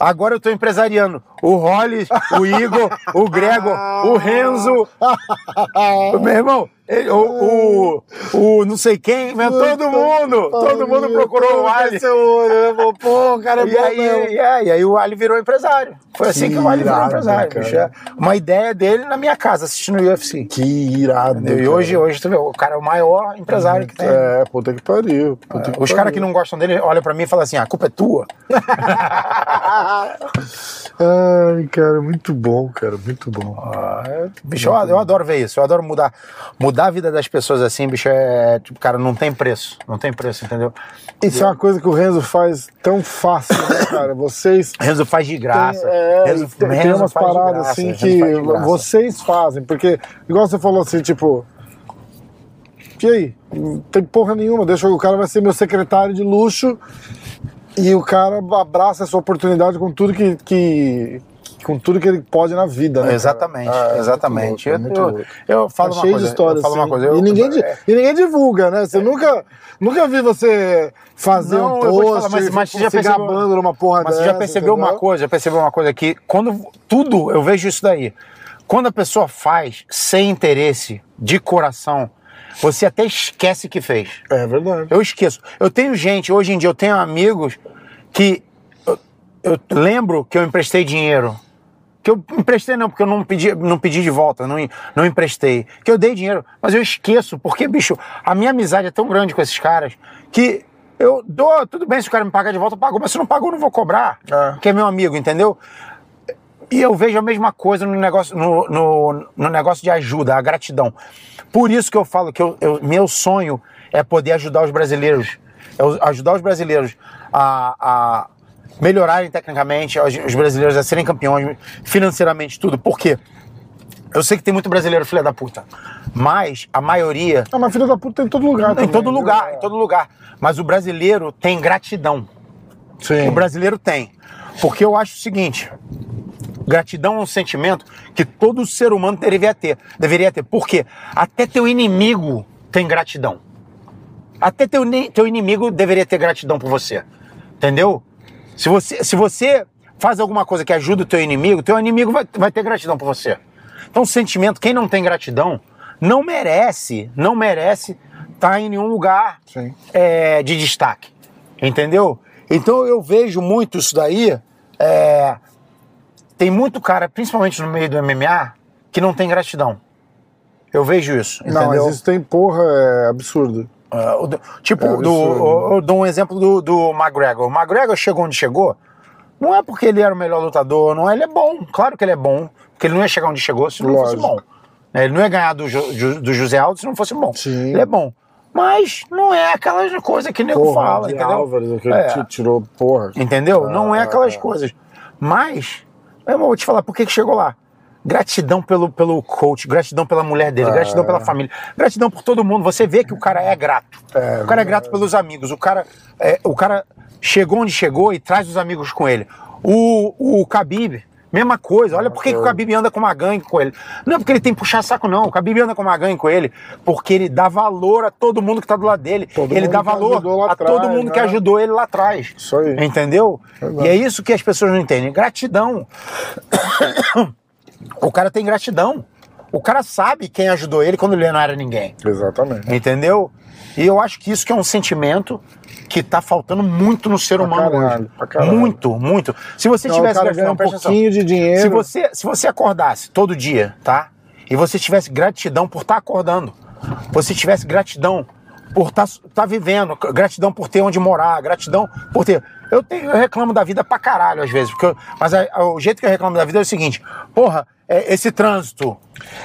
Agora eu tô empresariando o Hollis, o Igor, o Gregor, o Renzo. Meu irmão, Ele- o, o, o não sei quem, né? todo mundo, todo mundo procurou o Ali. Olho, né? Pô, o cara é E aí, e aí, e aí o Ali virou empresário. Foi assim que, Que o Ali virou empresário. cara. É Uma ideia dele na minha casa, assistindo o UFC. Que irado. Entendeu? E hoje, hoje, tu vê, o cara é o maior empresário que tem. É, puta que pariu. Puta que Os caras que não gostam dele olham pra mim e falam assim: "Ah, a culpa é tua. Ai, cara, muito bom, cara, muito bom. Ah, é- bicho, eu, eu adoro ver isso. Eu adoro mudar, mudar a vida das pessoas assim, bicho. É tipo, cara, não tem preço. Não tem preço, entendeu? Isso é uma coisa que o Renzo faz tão fácil, né, cara? Vocês. Renzo faz de graça. Tem, é, Renzo, tem, tem Renzo umas faz de paradas graça, assim que faz vocês fazem, porque, igual você falou assim, tipo. E aí? Não tem porra nenhuma, deixa o cara vai ser meu secretário de luxo e o cara abraça essa oportunidade com tudo que. que com tudo que ele pode na vida, né? Exatamente, Ah, é exatamente. muito louco, é eu, muito eu, eu falo Tá uma coisa. de histórias. eu falo uma assim. coisa. eu- e, ninguém, é, e ninguém divulga, né? Você nunca, nunca vi você fazer Não, um post falar, mas- mas você já se percebeu- gabando numa porra Mas você dessa, já percebeu uma entendeu? coisa, já percebeu uma coisa que quando tudo, eu vejo isso daí. Quando a pessoa faz sem interesse, de coração, você até esquece que fez. É verdade. Eu esqueço. Eu tenho gente, hoje em dia eu tenho amigos que eu, eu lembro que eu emprestei dinheiro. Que eu emprestei não, porque eu não pedi, não pedi de volta, não, não emprestei. Que eu dei dinheiro, mas eu esqueço, porque, bicho, a minha amizade é tão grande com esses caras que eu dou, tudo bem se o cara me pagar de volta, pagou, mas se não pagou, eu não vou cobrar. É. Que é meu amigo, entendeu? E eu vejo a mesma coisa no negócio, no, no, no negócio de ajuda, a gratidão. Por isso que eu falo que eu, eu- meu sonho é poder ajudar os brasileiros, é ajudar os brasileiros a, a melhorarem tecnicamente, os os brasileiros a serem campeões financeiramente, tudo. Por quê? Eu sei que tem muito brasileiro filha da puta, mas a maioria Ah, mas filho da puta tem em todo lugar em também, todo lugar, em todo lugar. Mas o brasileiro tem gratidão. Sim. O brasileiro tem. Porque eu acho o seguinte: gratidão é um sentimento que todo ser humano deveria ter. Deveria ter. Por quê? Até teu inimigo tem gratidão. Até teu, teu inimigo deveria ter gratidão por você. Entendeu? Se você, se você faz alguma coisa que ajuda o teu inimigo, teu inimigo vai, vai ter gratidão por você. Então, o sentimento, quem não tem gratidão, não merece, não merece estar em nenhum lugar é, de destaque. Entendeu? Então eu vejo muito isso daí. é, tem muito cara, principalmente no meio do MMA, que não tem gratidão. Eu vejo isso. Não, entendeu? mas isso tem porra, é absurdo. Ah, do- tipo, É do, absurdo. eu- eu dou um exemplo do, do McGregor. O McGregor chegou onde chegou, não é porque ele era o melhor lutador, não é, ele é bom. Claro que ele é bom, porque ele não ia chegar onde chegou se não fosse Lógico. bom. Né, Ele não ia ganhar do, do José Aldo se não fosse bom. Sim. Ele é bom. Mas não é aquela coisa que o nego Porra, fala, de entendeu? Álvares, o que É. tirou, porra. Entendeu? não é aquelas Ah. coisas. Mas, eu vou te falar por que chegou lá. Gratidão pelo, pelo coach, gratidão pela mulher dele, Ah. gratidão pela família, gratidão por todo mundo. Você vê que o cara é grato. É, o cara é grato pelos amigos. O cara, é, o cara chegou onde chegou e traz os amigos com ele. O, o Khabib, mesma coisa. Olha por que que o. Khabib anda com uma gangue com ele. Não é porque ele tem que puxar saco, não. O Khabib anda com uma gangue com ele porque ele dá valor a todo mundo que tá do lado dele. Todo ele dá que valor a todo mundo que né? ajudou ele lá atrás. Isso aí. Entendeu? Verdade. E é isso que as pessoas não entendem. Gratidão. o cara tem gratidão. O cara sabe quem ajudou ele quando ele não era ninguém. Exatamente. Entendeu? E eu acho que isso que é um sentimento que tá faltando muito no ser Pra humano caralho, hoje. pra caralho. Muito, muito. Se você Então, tivesse gratidão, um presta atenção. pouquinho de dinheiro. Se você, se você acordasse todo dia, tá? E você tivesse gratidão por estar acordando, você tivesse gratidão por estar vivendo, gratidão por ter onde morar, gratidão por ter. Eu, tenho, eu reclamo da vida pra caralho às vezes, porque eu- mas a- a- o jeito que eu reclamo da vida é o seguinte: porra, é, esse trânsito,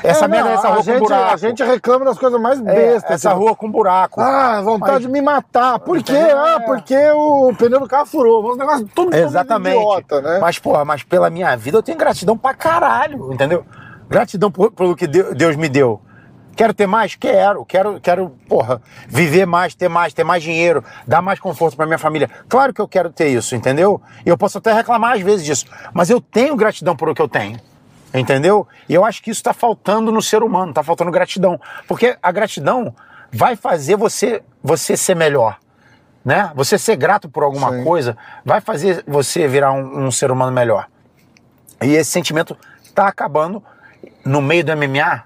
essa É, merda não, dessa a rua gente, com buraco. A gente reclama das coisas mais é, bestas. essa tipo, rua com buraco. Ah, vontade Mas- de me matar. Por quê? Ah, porque o pneu do carro furou. Um negócio todo Exatamente. idiota, né? Mas, porra, mas pela minha vida eu tenho gratidão pra caralho, entendeu? Gratidão por- pelo que Deu- Deus me deu. Quero ter mais? Quero. Quero, quero, porra, viver mais, ter mais, ter mais dinheiro, dar mais conforto pra minha família. Claro que eu quero ter isso, entendeu? E eu posso até reclamar às vezes disso. Mas eu tenho gratidão por o que eu tenho. Entendeu? E eu acho que isso tá faltando no ser humano, tá faltando gratidão. Porque a gratidão vai fazer você, você ser melhor né? Você ser grato por alguma Sim. coisa vai fazer você virar um, um ser humano melhor. E esse sentimento tá acabando no meio do MMA.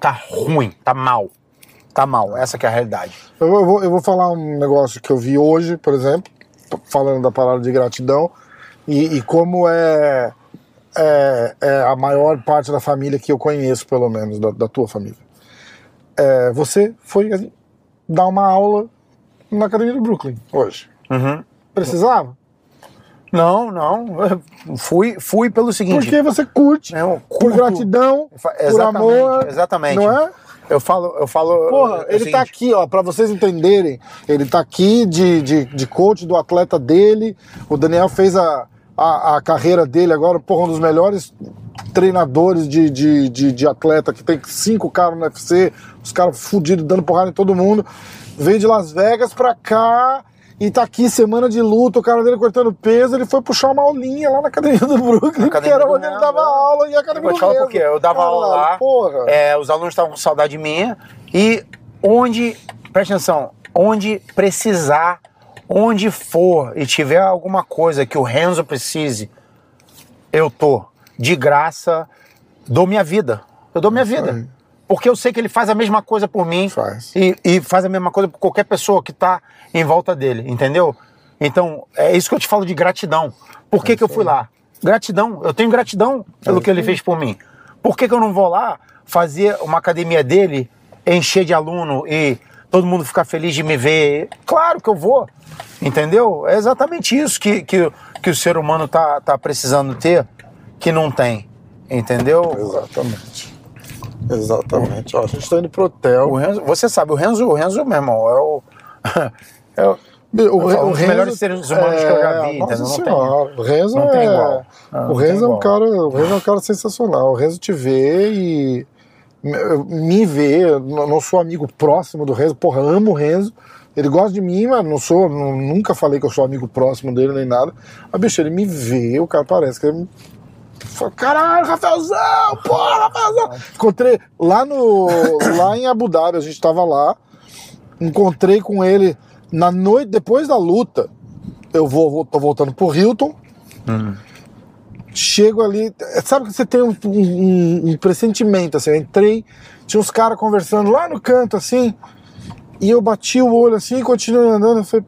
tá ruim, tá mal. Tá mal, essa que é a realidade. Eu, eu vou, eu vou falar um negócio que eu vi hoje, por exemplo, falando da palavra de gratidão, e, e como é, é, é a maior parte da família que eu conheço, pelo menos, da, da tua família. É, você foi assim, dar uma aula na academia do Brooklyn hoje. Uhum. Precisava? Não, não. eu Fui, fui pelo seguinte. Porque você curte, Eu por gratidão, por Exatamente, amor. exatamente. Não é? Eu falo, eu falo. Porra, ele tá aqui, ó, pra vocês entenderem. Ele tá aqui de, de, de coach do atleta dele. O Daniel fez a, a, a carreira dele agora, porra, um dos melhores treinadores de, de, de, de atleta, que tem cinco caras no UFC, os caras fudidos, dando porrada em todo mundo. Veio de Las Vegas pra cá e tá aqui semana de luta, o cara dele cortando peso, ele foi puxar uma aulinha lá na academia do Brooklyn, que Academia era do onde ele dava aula e a Eu academia vou do falar Renzo. por quê. Eu dava aula Caralho, lá. Porra. é, os alunos estavam com saudade minha. E onde, presta atenção, onde precisar, onde for e tiver alguma coisa que o Renzo precise, eu tô de graça, dou minha vida. Eu dou minha vida. Porque eu sei que ele faz a mesma coisa por mim Faz. E, e faz a mesma coisa por qualquer pessoa que tá em volta dele, entendeu? Então, é isso que eu te falo de gratidão. Por que, que eu fui lá? Gratidão. Eu tenho gratidão pelo que ele fez por mim. Por que, que eu não vou lá fazer uma academia dele, encher de aluno e todo mundo ficar feliz de me ver? Claro que eu vou. Entendeu? É exatamente isso que, que, que o ser humano tá, tá precisando ter, que não tem. Entendeu? Exatamente. Exatamente. Ó, a gente tá indo pro hotel. O Renzo, você sabe, o Renzo, o Renzo, meu irmão, é o. é o O, Eu falo, um dos melhores seres humanos que eu já vi, nossa? Não tem- senhora, o Renzo não é, tem igual. Ah, o Renzo é um cara, o Renzo é um cara sensacional. O Renzo te vê e me-. Eu Não não sou amigo próximo do Renzo, porra, amo o Renzo. Ele gosta de mim, mas não sou, nu- nunca falei que eu sou amigo próximo dele nem nada. Mas bicho, ele me vê, o cara parece que ele Caralho, Rafaelzão, porra, Rafaelzão. Encontrei lá no. lá em Abu Dhabi, a gente tava lá. Encontrei com ele na noite, depois da luta. Eu vou, tô voltando pro Hilton. Chego ali. Sabe que você tem um, um- um pressentimento, assim. Eu entrei, tinha uns caras conversando lá no canto, assim. E eu bati o olho assim e continuei andando. Eu falei,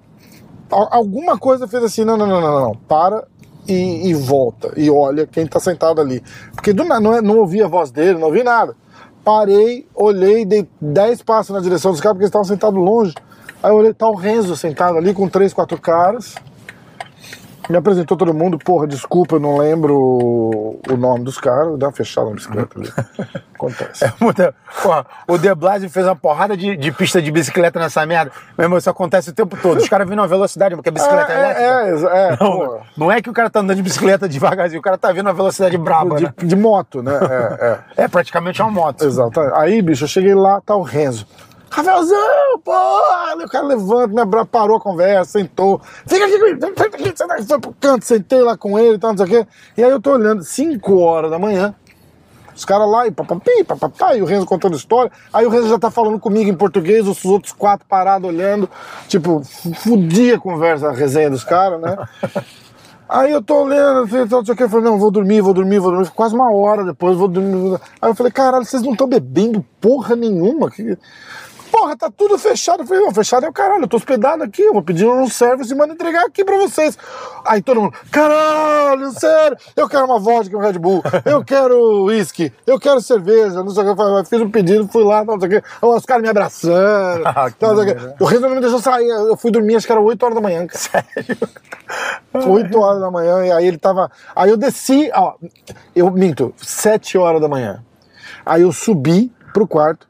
Al- alguma coisa fez assim, não, não, não, não, não, para e, e volta, e olha quem tá sentado ali. Porque do, não, é- não ouvi a voz dele, não ouvi nada. Parei, olhei, dei 10 passos na direção dos caras, porque eles estavam sentados longe. Aí eu olhei, tá o Renzo sentado ali com três, quatro caras. Me apresentou todo mundo, porra, desculpa, eu não lembro o nome dos caras, dá uma fechada na bicicleta ali. Acontece. Muita- Porra, o De Blasio fez uma porrada de, de pista de bicicleta nessa merda. Meu irmão, isso acontece o tempo todo. Os caras vindo a velocidade, porque a bicicleta é, elétrica. é, é, é, Não, porra. não é que o cara tá andando de bicicleta devagarzinho, o cara tá vindo a velocidade braba, né? De, de moto, né? É, é. É praticamente uma moto. Exato. Aí, bicho, eu cheguei lá, tá o Renzo. Rafaelzão, porra! Aí O cara levanta, me abra, parou a conversa, sentou. Fica aqui comigo, senta aqui, senta aqui, foi pro canto, sentei lá com ele e tal, não sei o quê. E aí eu tô olhando, 5 horas da manhã, os caras lá, e papapi, papapá, e o Renzo contando história. Aí o Renzo já tá falando comigo em português, os outros quatro parados olhando. Tipo, fudia a conversa, a resenha dos caras, né? Aí eu tô olhando, assim, não sei o que, eu falei, não, vou dormir, vou dormir, vou dormir. Quase uma hora depois, vou dormir. vou dormir. Aí eu falei, caralho, vocês não estão bebendo porra nenhuma. Que... Porra, tá tudo fechado. Eu falei, não, fechado é o caralho, eu tô hospedado aqui, eu vou pedir um service e mando entregar aqui pra vocês. Aí todo mundo, caralho, sério, eu quero uma vodka, um Red Bull, eu quero uísque, eu quero cerveja, não sei o que. Eu fiz um pedido, fui lá, não sei o que. Os caras me abraçando, Ah, não sei o que. O Renzo não me deixou sair, eu fui dormir, acho que era 8 horas da manhã, cara. Sério? 8 horas da manhã, e aí ele tava. Aí eu desci, ó, eu minto, 7 horas da manhã. Aí eu subi pro quarto,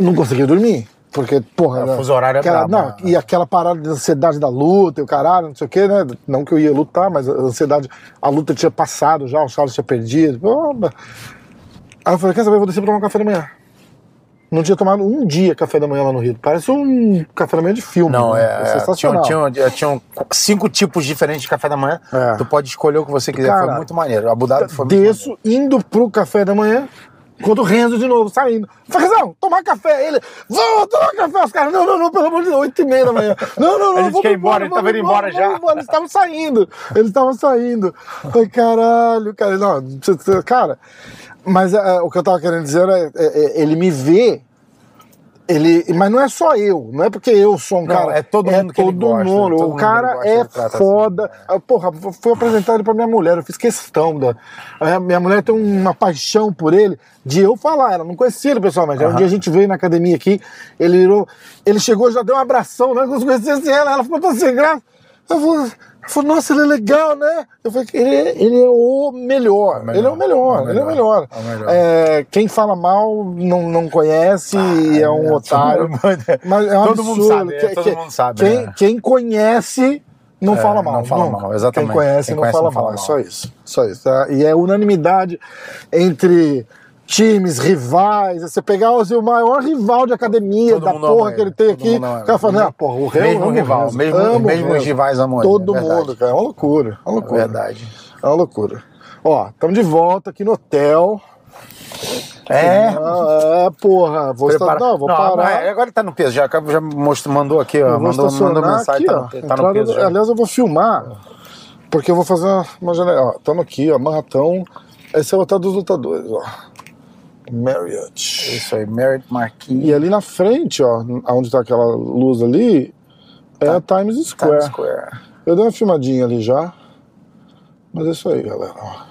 não consegui dormir. Porque, porra. É, o né, fuso horário é aquela, brabo, Não, né? e aquela parada de ansiedade da luta e o caralho, não sei o quê, né? Não que eu ia lutar, mas a ansiedade, a luta tinha passado já, o Charles tinha perdido. Aí eu falei, quer saber, eu vou descer pra tomar um café da manhã. Não tinha tomado um dia café da manhã lá no Rio. Parece um café da manhã de filme. Não, né? é. é sensacional. tinham, tinham, tinham cinco tipos diferentes de café da manhã. É. Tu pode escolher o que você quiser. Cara, foi muito maneiro. A Abu Dhabi foi muito Desço, indo pro café da manhã, Enquanto o Renzo de novo, saindo. Fazão, tomar café. Ele, vamos tomar café. Os caras, não, não, não, pelo amor de Deus, 8 e meia da manhã. Não, não, não, A gente vamos quer ir embora, ele tava vamos indo embora já. embora. Eles estavam saindo. Eles estavam saindo. Falei, caralho, cara. Não, cara. Mas é, o que eu tava querendo dizer é, é, é, ele me vê. Ele, mas não é só eu, não é porque eu sou um Não, cara. é todo mundo que ele todo gosta, mundo. todo o mundo cara que ele gosta, é ele assim, foda. Ah, Porra, fui apresentar ele pra minha mulher, eu fiz questão da. a Minha mulher tem uma paixão por ele de eu falar. Ela não conhecia ele pessoalmente. Aí Um dia a gente veio na academia aqui, ele virou. Ele chegou, já deu um abração, né? Como se conhecesse ela, ela ficou toda sem graça. Eu falei, falou, nossa, ele é legal, né? Eu falei, ele, é- ele é o melhor. melhor, Ele é o melhor, é ele é o melhor, é o melhor. É, quem fala mal não, não conhece e é um é, otário. mundo- Mas é um todo mundo absurdo. sabe, é, Que- todo mundo sabe, Quem, é. quem conhece não É, fala mal. não fala nunca. mal, exatamente. Quem conhece, Quem não, conhece fala não fala mal. É mal. só isso. Só isso. tá? E é unanimidade entre times, rivais. Você pegar o maior rival de academia, Todo da porra que ele tem aqui, o cara fala, não, porra, o Renzo. Mesmo amo rival, mesmo- amo o mesmo os rivais amam Todo é mundo, cara. É uma loucura. É uma loucura. Verdade. É uma loucura. Ó, estamos de volta aqui no hotel. É. Ah, é, porra. Vou estar, não, vou Não, parar. agora ele tá no peso, já, já mostrou, mandou aqui, ó, mandou, mandou mensagem, aqui, tá, ó. tá no peso. já. aliás, eu vou filmar, porque eu vou fazer uma, janela. Ó, estamos aqui, ó, Manhattan. Esse é o hotel dos lutadores, ó. Marriott. Isso aí, Merit Marquis. E ali na frente, ó, onde tá aquela luz ali, é a Times Square. Times Square. Eu dei uma filmadinha ali já. Mas é isso aí, galera. ó.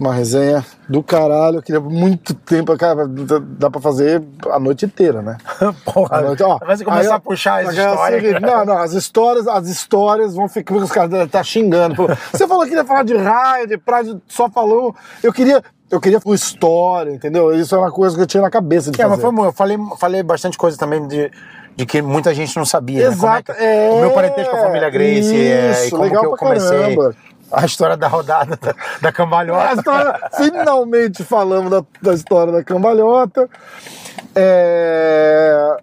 Uma resenha do caralho. Eu queria muito tempo. Cara, dá- pra fazer a noite inteira, né? Porra, A noite, ó, vai você começar aí, a puxar as é histórias. não, não, as histórias, as histórias vão ficar. Os caras estar xingando. Você falou que ia falar de raio, de praia, só falou. Eu queria. Eu queria o história, entendeu? Isso é uma coisa que eu tinha na cabeça de É, mas fazer. foi, bom, eu falei, falei bastante coisa também de, de que muita gente não sabia. né? Como é Exato. que- é, o meu parentesco com a família Grace é, e Isso, como legal que eu comecei. caramba. A história da rodada da, da cambalhota. história- finalmente falamos da, da história da cambalhota. É,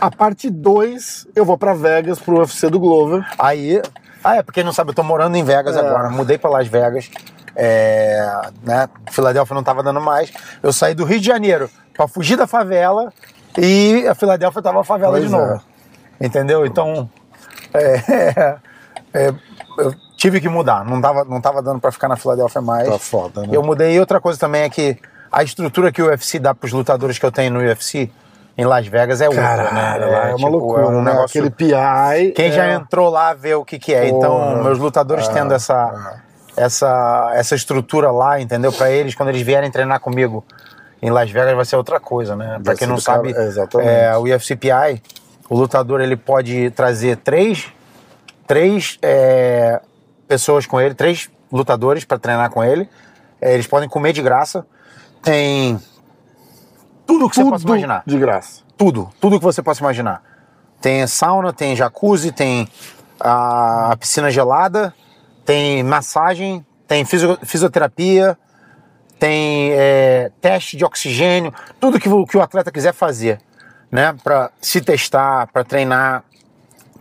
a parte 2, eu vou pra Vegas pro UFC do Glover. Aí, ah, é, pra quem não sabe, eu tô morando em Vegas É. agora, mudei pra Las Vegas. É, né, Filadélfia não tava dando mais. Eu saí do Rio de Janeiro pra fugir da favela e a Filadélfia tava a favela Pois de é. novo. Entendeu? Então, é, é, eu tive que mudar. Não tava, não tava dando pra ficar na Filadélfia mais. Tá foda, né? Eu mudei. E outra coisa também é que a estrutura que o UFC dá pros lutadores que eu tenho no UFC em Las Vegas é outra, Caralho, né? Lá, é uma tipo, loucura, um né? negócio Aquele PI. quem é... já entrou lá vê o que, que é. Então, Porra. meus lutadores É, tendo essa, essa, essa estrutura lá, entendeu? Pra eles, quando eles vierem treinar comigo em Las Vegas, vai ser outra coisa, né? Pra Vai quem não cara- sabe, é, o UFCPI, o lutador ele pode trazer três, três é, pessoas com ele, três lutadores pra treinar com ele. É, eles podem comer de graça. Tem tudo que você Tudo possa imaginar de graça. tudo, tudo que você possa imaginar. Tem sauna, tem jacuzzi, tem a piscina gelada, tem massagem, tem fisio- fisioterapia, tem é, teste de oxigênio, tudo que, o- que o atleta quiser fazer, né, para se testar, para treinar,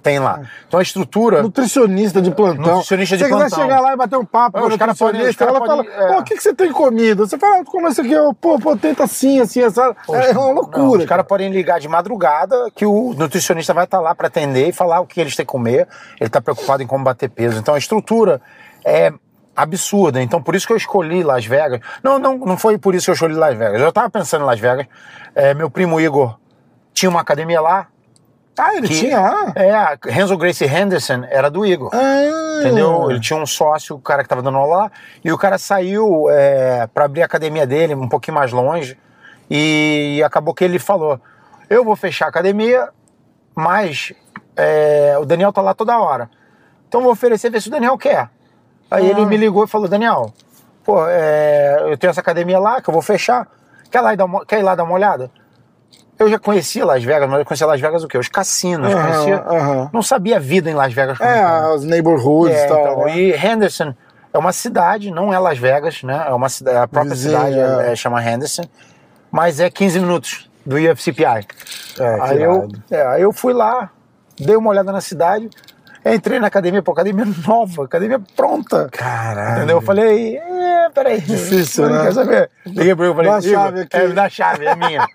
tem lá. Então a estrutura Nutricionista de plantão. Nutricionista de você plantão. chegar lá e bater um papo É, com caras podem- ela fala, podem, é. "Ó, o que, que você tem comido? Você fala, como isso aqui, ó, pô, pô, tenta assim, assim, essa. É uma Não, loucura. os caras podem ligar de madrugada que o nutricionista vai estar lá para atender e falar o que eles têm que comer. Ele está preocupado em combater peso. Então a estrutura é absurda. Então por isso que eu escolhi Las Vegas. Não, não, não foi por isso que eu escolhi Las Vegas. Eu estava pensando em Las Vegas. É, meu primo Igor tinha uma academia lá. Ah, ele que- tinha lá? É, a Renzo Gracie Henderson era do Igor. Ah, Entendeu? Ele tinha um sócio, o cara que tava dando aula lá, e o cara saiu é, para abrir a academia dele um pouquinho mais longe, e acabou que ele falou: Eu vou fechar a academia, mas é, o Daniel tá lá toda hora. Então vou oferecer, ver se o Daniel quer. Aí Ah. ele me ligou e falou: Daniel, pô, é, eu tenho essa academia lá que eu vou fechar. Quer, lá dar uma, quer ir lá dar uma olhada? Eu já conhecia Las Vegas, mas eu conhecia Las Vegas o quê? Os cassinos. Aham, conhecia, aham. Não sabia a vida em Las Vegas. como É, era. as neighborhoods É, e tal. então, né? e Henderson é uma cidade, não é Las Vegas, né? É uma cidade, a própria Vizinha. cidade é, é, chama Henderson, mas é 15 minutos do UFCPI. É, aí, eu, é, aí eu fui lá, dei uma olhada na cidade, entrei na academia, pô, academia nova, academia pronta. Caralho. Entendeu? Eu falei, é, é, peraí. Difícil, Não né? Quer saber? Liguei pro Igor, falei, a Igor, chave aqui. É, me dá a chave, é minha.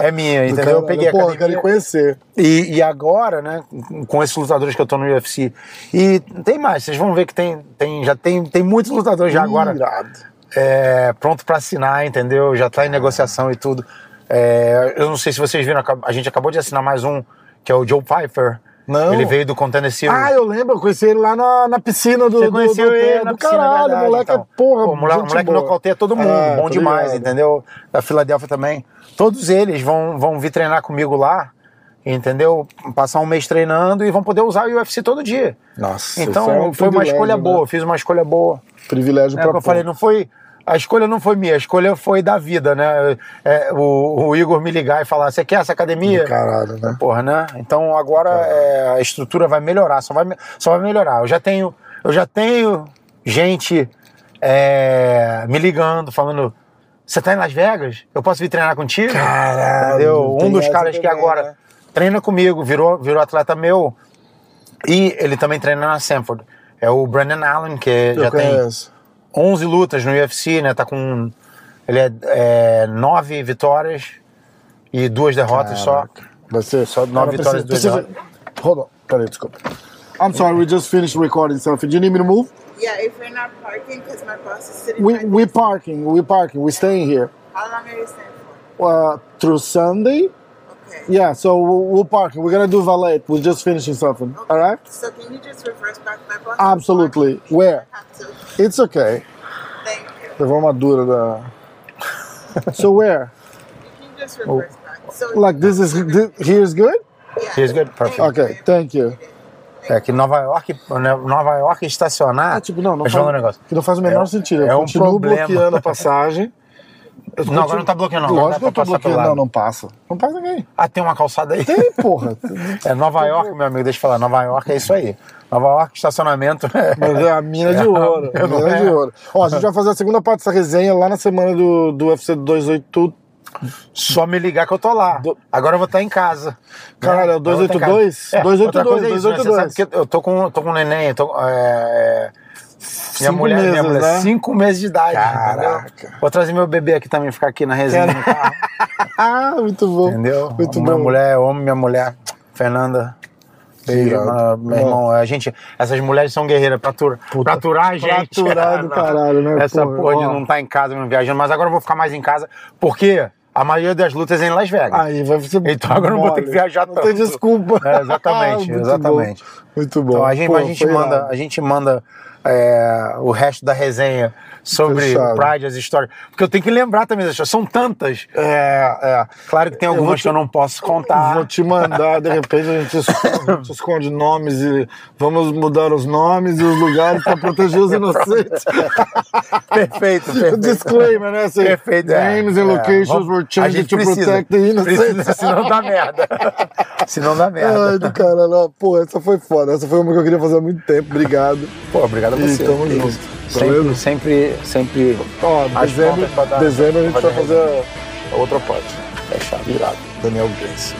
É minha, entendeu? Eu peguei a eu quero academia. ir conhecer. E, e agora, né, com esses lutadores que eu tô no UFC, e tem mais, vocês vão ver que tem, tem já tem, tem muitos lutadores já agora Irado. é, pronto pra assinar, entendeu? Já tá em negociação e tudo. É, eu não sei se vocês viram, a gente acabou de assinar mais um, que é o Joe Pfeiffer. Não. Ele veio do Contender Series. Ah, eu lembro, eu conheci ele lá na, na piscina do. Você do- conheceu do, ele do na piscina, caralho, é verdade, moleque, então. porra. Pô, o moleque, moleque nocauteia todo mundo, É, bom demais, ligado. entendeu? Da Filadélfia também. Todos eles vão, vão vir treinar comigo lá, entendeu? Passar um mês treinando e vão poder usar o UFC todo dia. Nossa, Então é um foi uma escolha né? boa, fiz uma escolha boa. Privilégio É pra o que eu falei, não foi. A escolha não foi minha, a escolha foi da vida, né? É, o, o Igor me ligar e falar: você quer essa academia? Caralho, né? Porra, né? Então agora é, a estrutura vai melhorar, só vai, só vai melhorar. Eu já tenho, eu já tenho gente é, me ligando, falando: você tá em Las Vegas? Eu posso vir treinar contigo? Caralho, Entendeu? tem Um dos caras que agora né? treina comigo, virou, virou atleta meu. E ele também treina na Sanford. É o Brandon Allen, que Eu já tem conheço. 11 lutas no UFC, né? Tá com. Ele é, é nove vitórias e duas derrotas só. Caraca. Vai ser Só nove vitórias e precisa- duas precisa- Hold on. Peraí, desculpa. I'm sorry, we just finished recording something. Do you need me to move? Yeah, if you're not parking, because my boss is sitting We we parking. We parking. We staying here. How long are you staying for? Uh, through Sunday. Okay. Yeah, so we'll, we'll parking. We're gonna do valet. We're just finishing something. Okay. All right? So can you just reverse back my boss? Absolutely. Where? It's okay. Thank you. Levou uma dura da. so where? You can just reverse back. So Oh. Like this is this, here's good. yeah. Here's good, perfect. Okay, thank you. É que Nova York, né, Nova York estacionar. Ah, tipo, não, não falar um faz, negócio. que não faz o menor É- sentido. Eu é um continuo problema. bloqueando a passagem. Eu Não, agora não tá bloqueando, não. Lógico que eu tô bloqueando. Não, não passa. Não passa ninguém. Ah, tem uma calçada aí? Tem, porra. É Nova York, meu amigo, deixa eu falar. Nova York é isso aí. Nova York, estacionamento. Mas é a mina de É, ouro. A não mina é? de ouro. Ó, a gente vai fazer a segunda parte dessa resenha lá na semana do, do UFC 282. Só me ligar que eu tô lá. Do- Agora eu vou estar em casa. Caralho, é o Né? Casa. 282? É, 282, outra coisa é isso, né? Você 282. sabe que eu tô com, tô com um neném, tô, é, é, minha mulher, minha meses, mulher, né? cinco meses de idade. Caraca. entendeu? Vou trazer meu bebê aqui também, ficar aqui na resenha. Ah, muito bom. Entendeu? Muito minha bom. mulher, eu amo minha mulher, Fernanda. Irado. ma- meu irmão. A gente, essas mulheres são guerreiras pra, aturar, pra aturar a gente. Pra aturar do caralho, né, Essa porra? porra de não estar em casa, não viajando. Mas agora eu vou ficar mais em casa, porque a maioria das lutas é em Las Vegas. Aí vai ser Então agora eu não vou ter que mole. viajar Não tanto. tem desculpa. É, exatamente, Muito exatamente. bom. Muito bom. Então a gente, Pô, a gente manda, a gente manda é, o resto da resenha sobre Fechado. Pride, as histórias. Porque eu tenho que lembrar também das histórias. São tantas. É, é. Claro que tem algumas te- que eu não posso contar. Vou te mandar, de repente a gente esconde, a gente esconde nomes e vamos mudar os nomes e os lugares para proteger os inocentes. Perfeito, perfeito. Disclaimer, né? Assim, Perfeito. é, Names and é. locations Vamos- were changed to precisa, protect the innocent. Precisa, senão dá merda. senão dá merda. Ai, do caralho. Pô, essa foi foda. Essa foi uma que eu queria fazer há muito tempo. Obrigado. Pô, obrigado a E você. tamo junto. Sempre, sempre, sempre. Ó, dezembro, dar- dezembro a gente vai fazer a, a outra parte. fechado. Irado. Daniel Grace.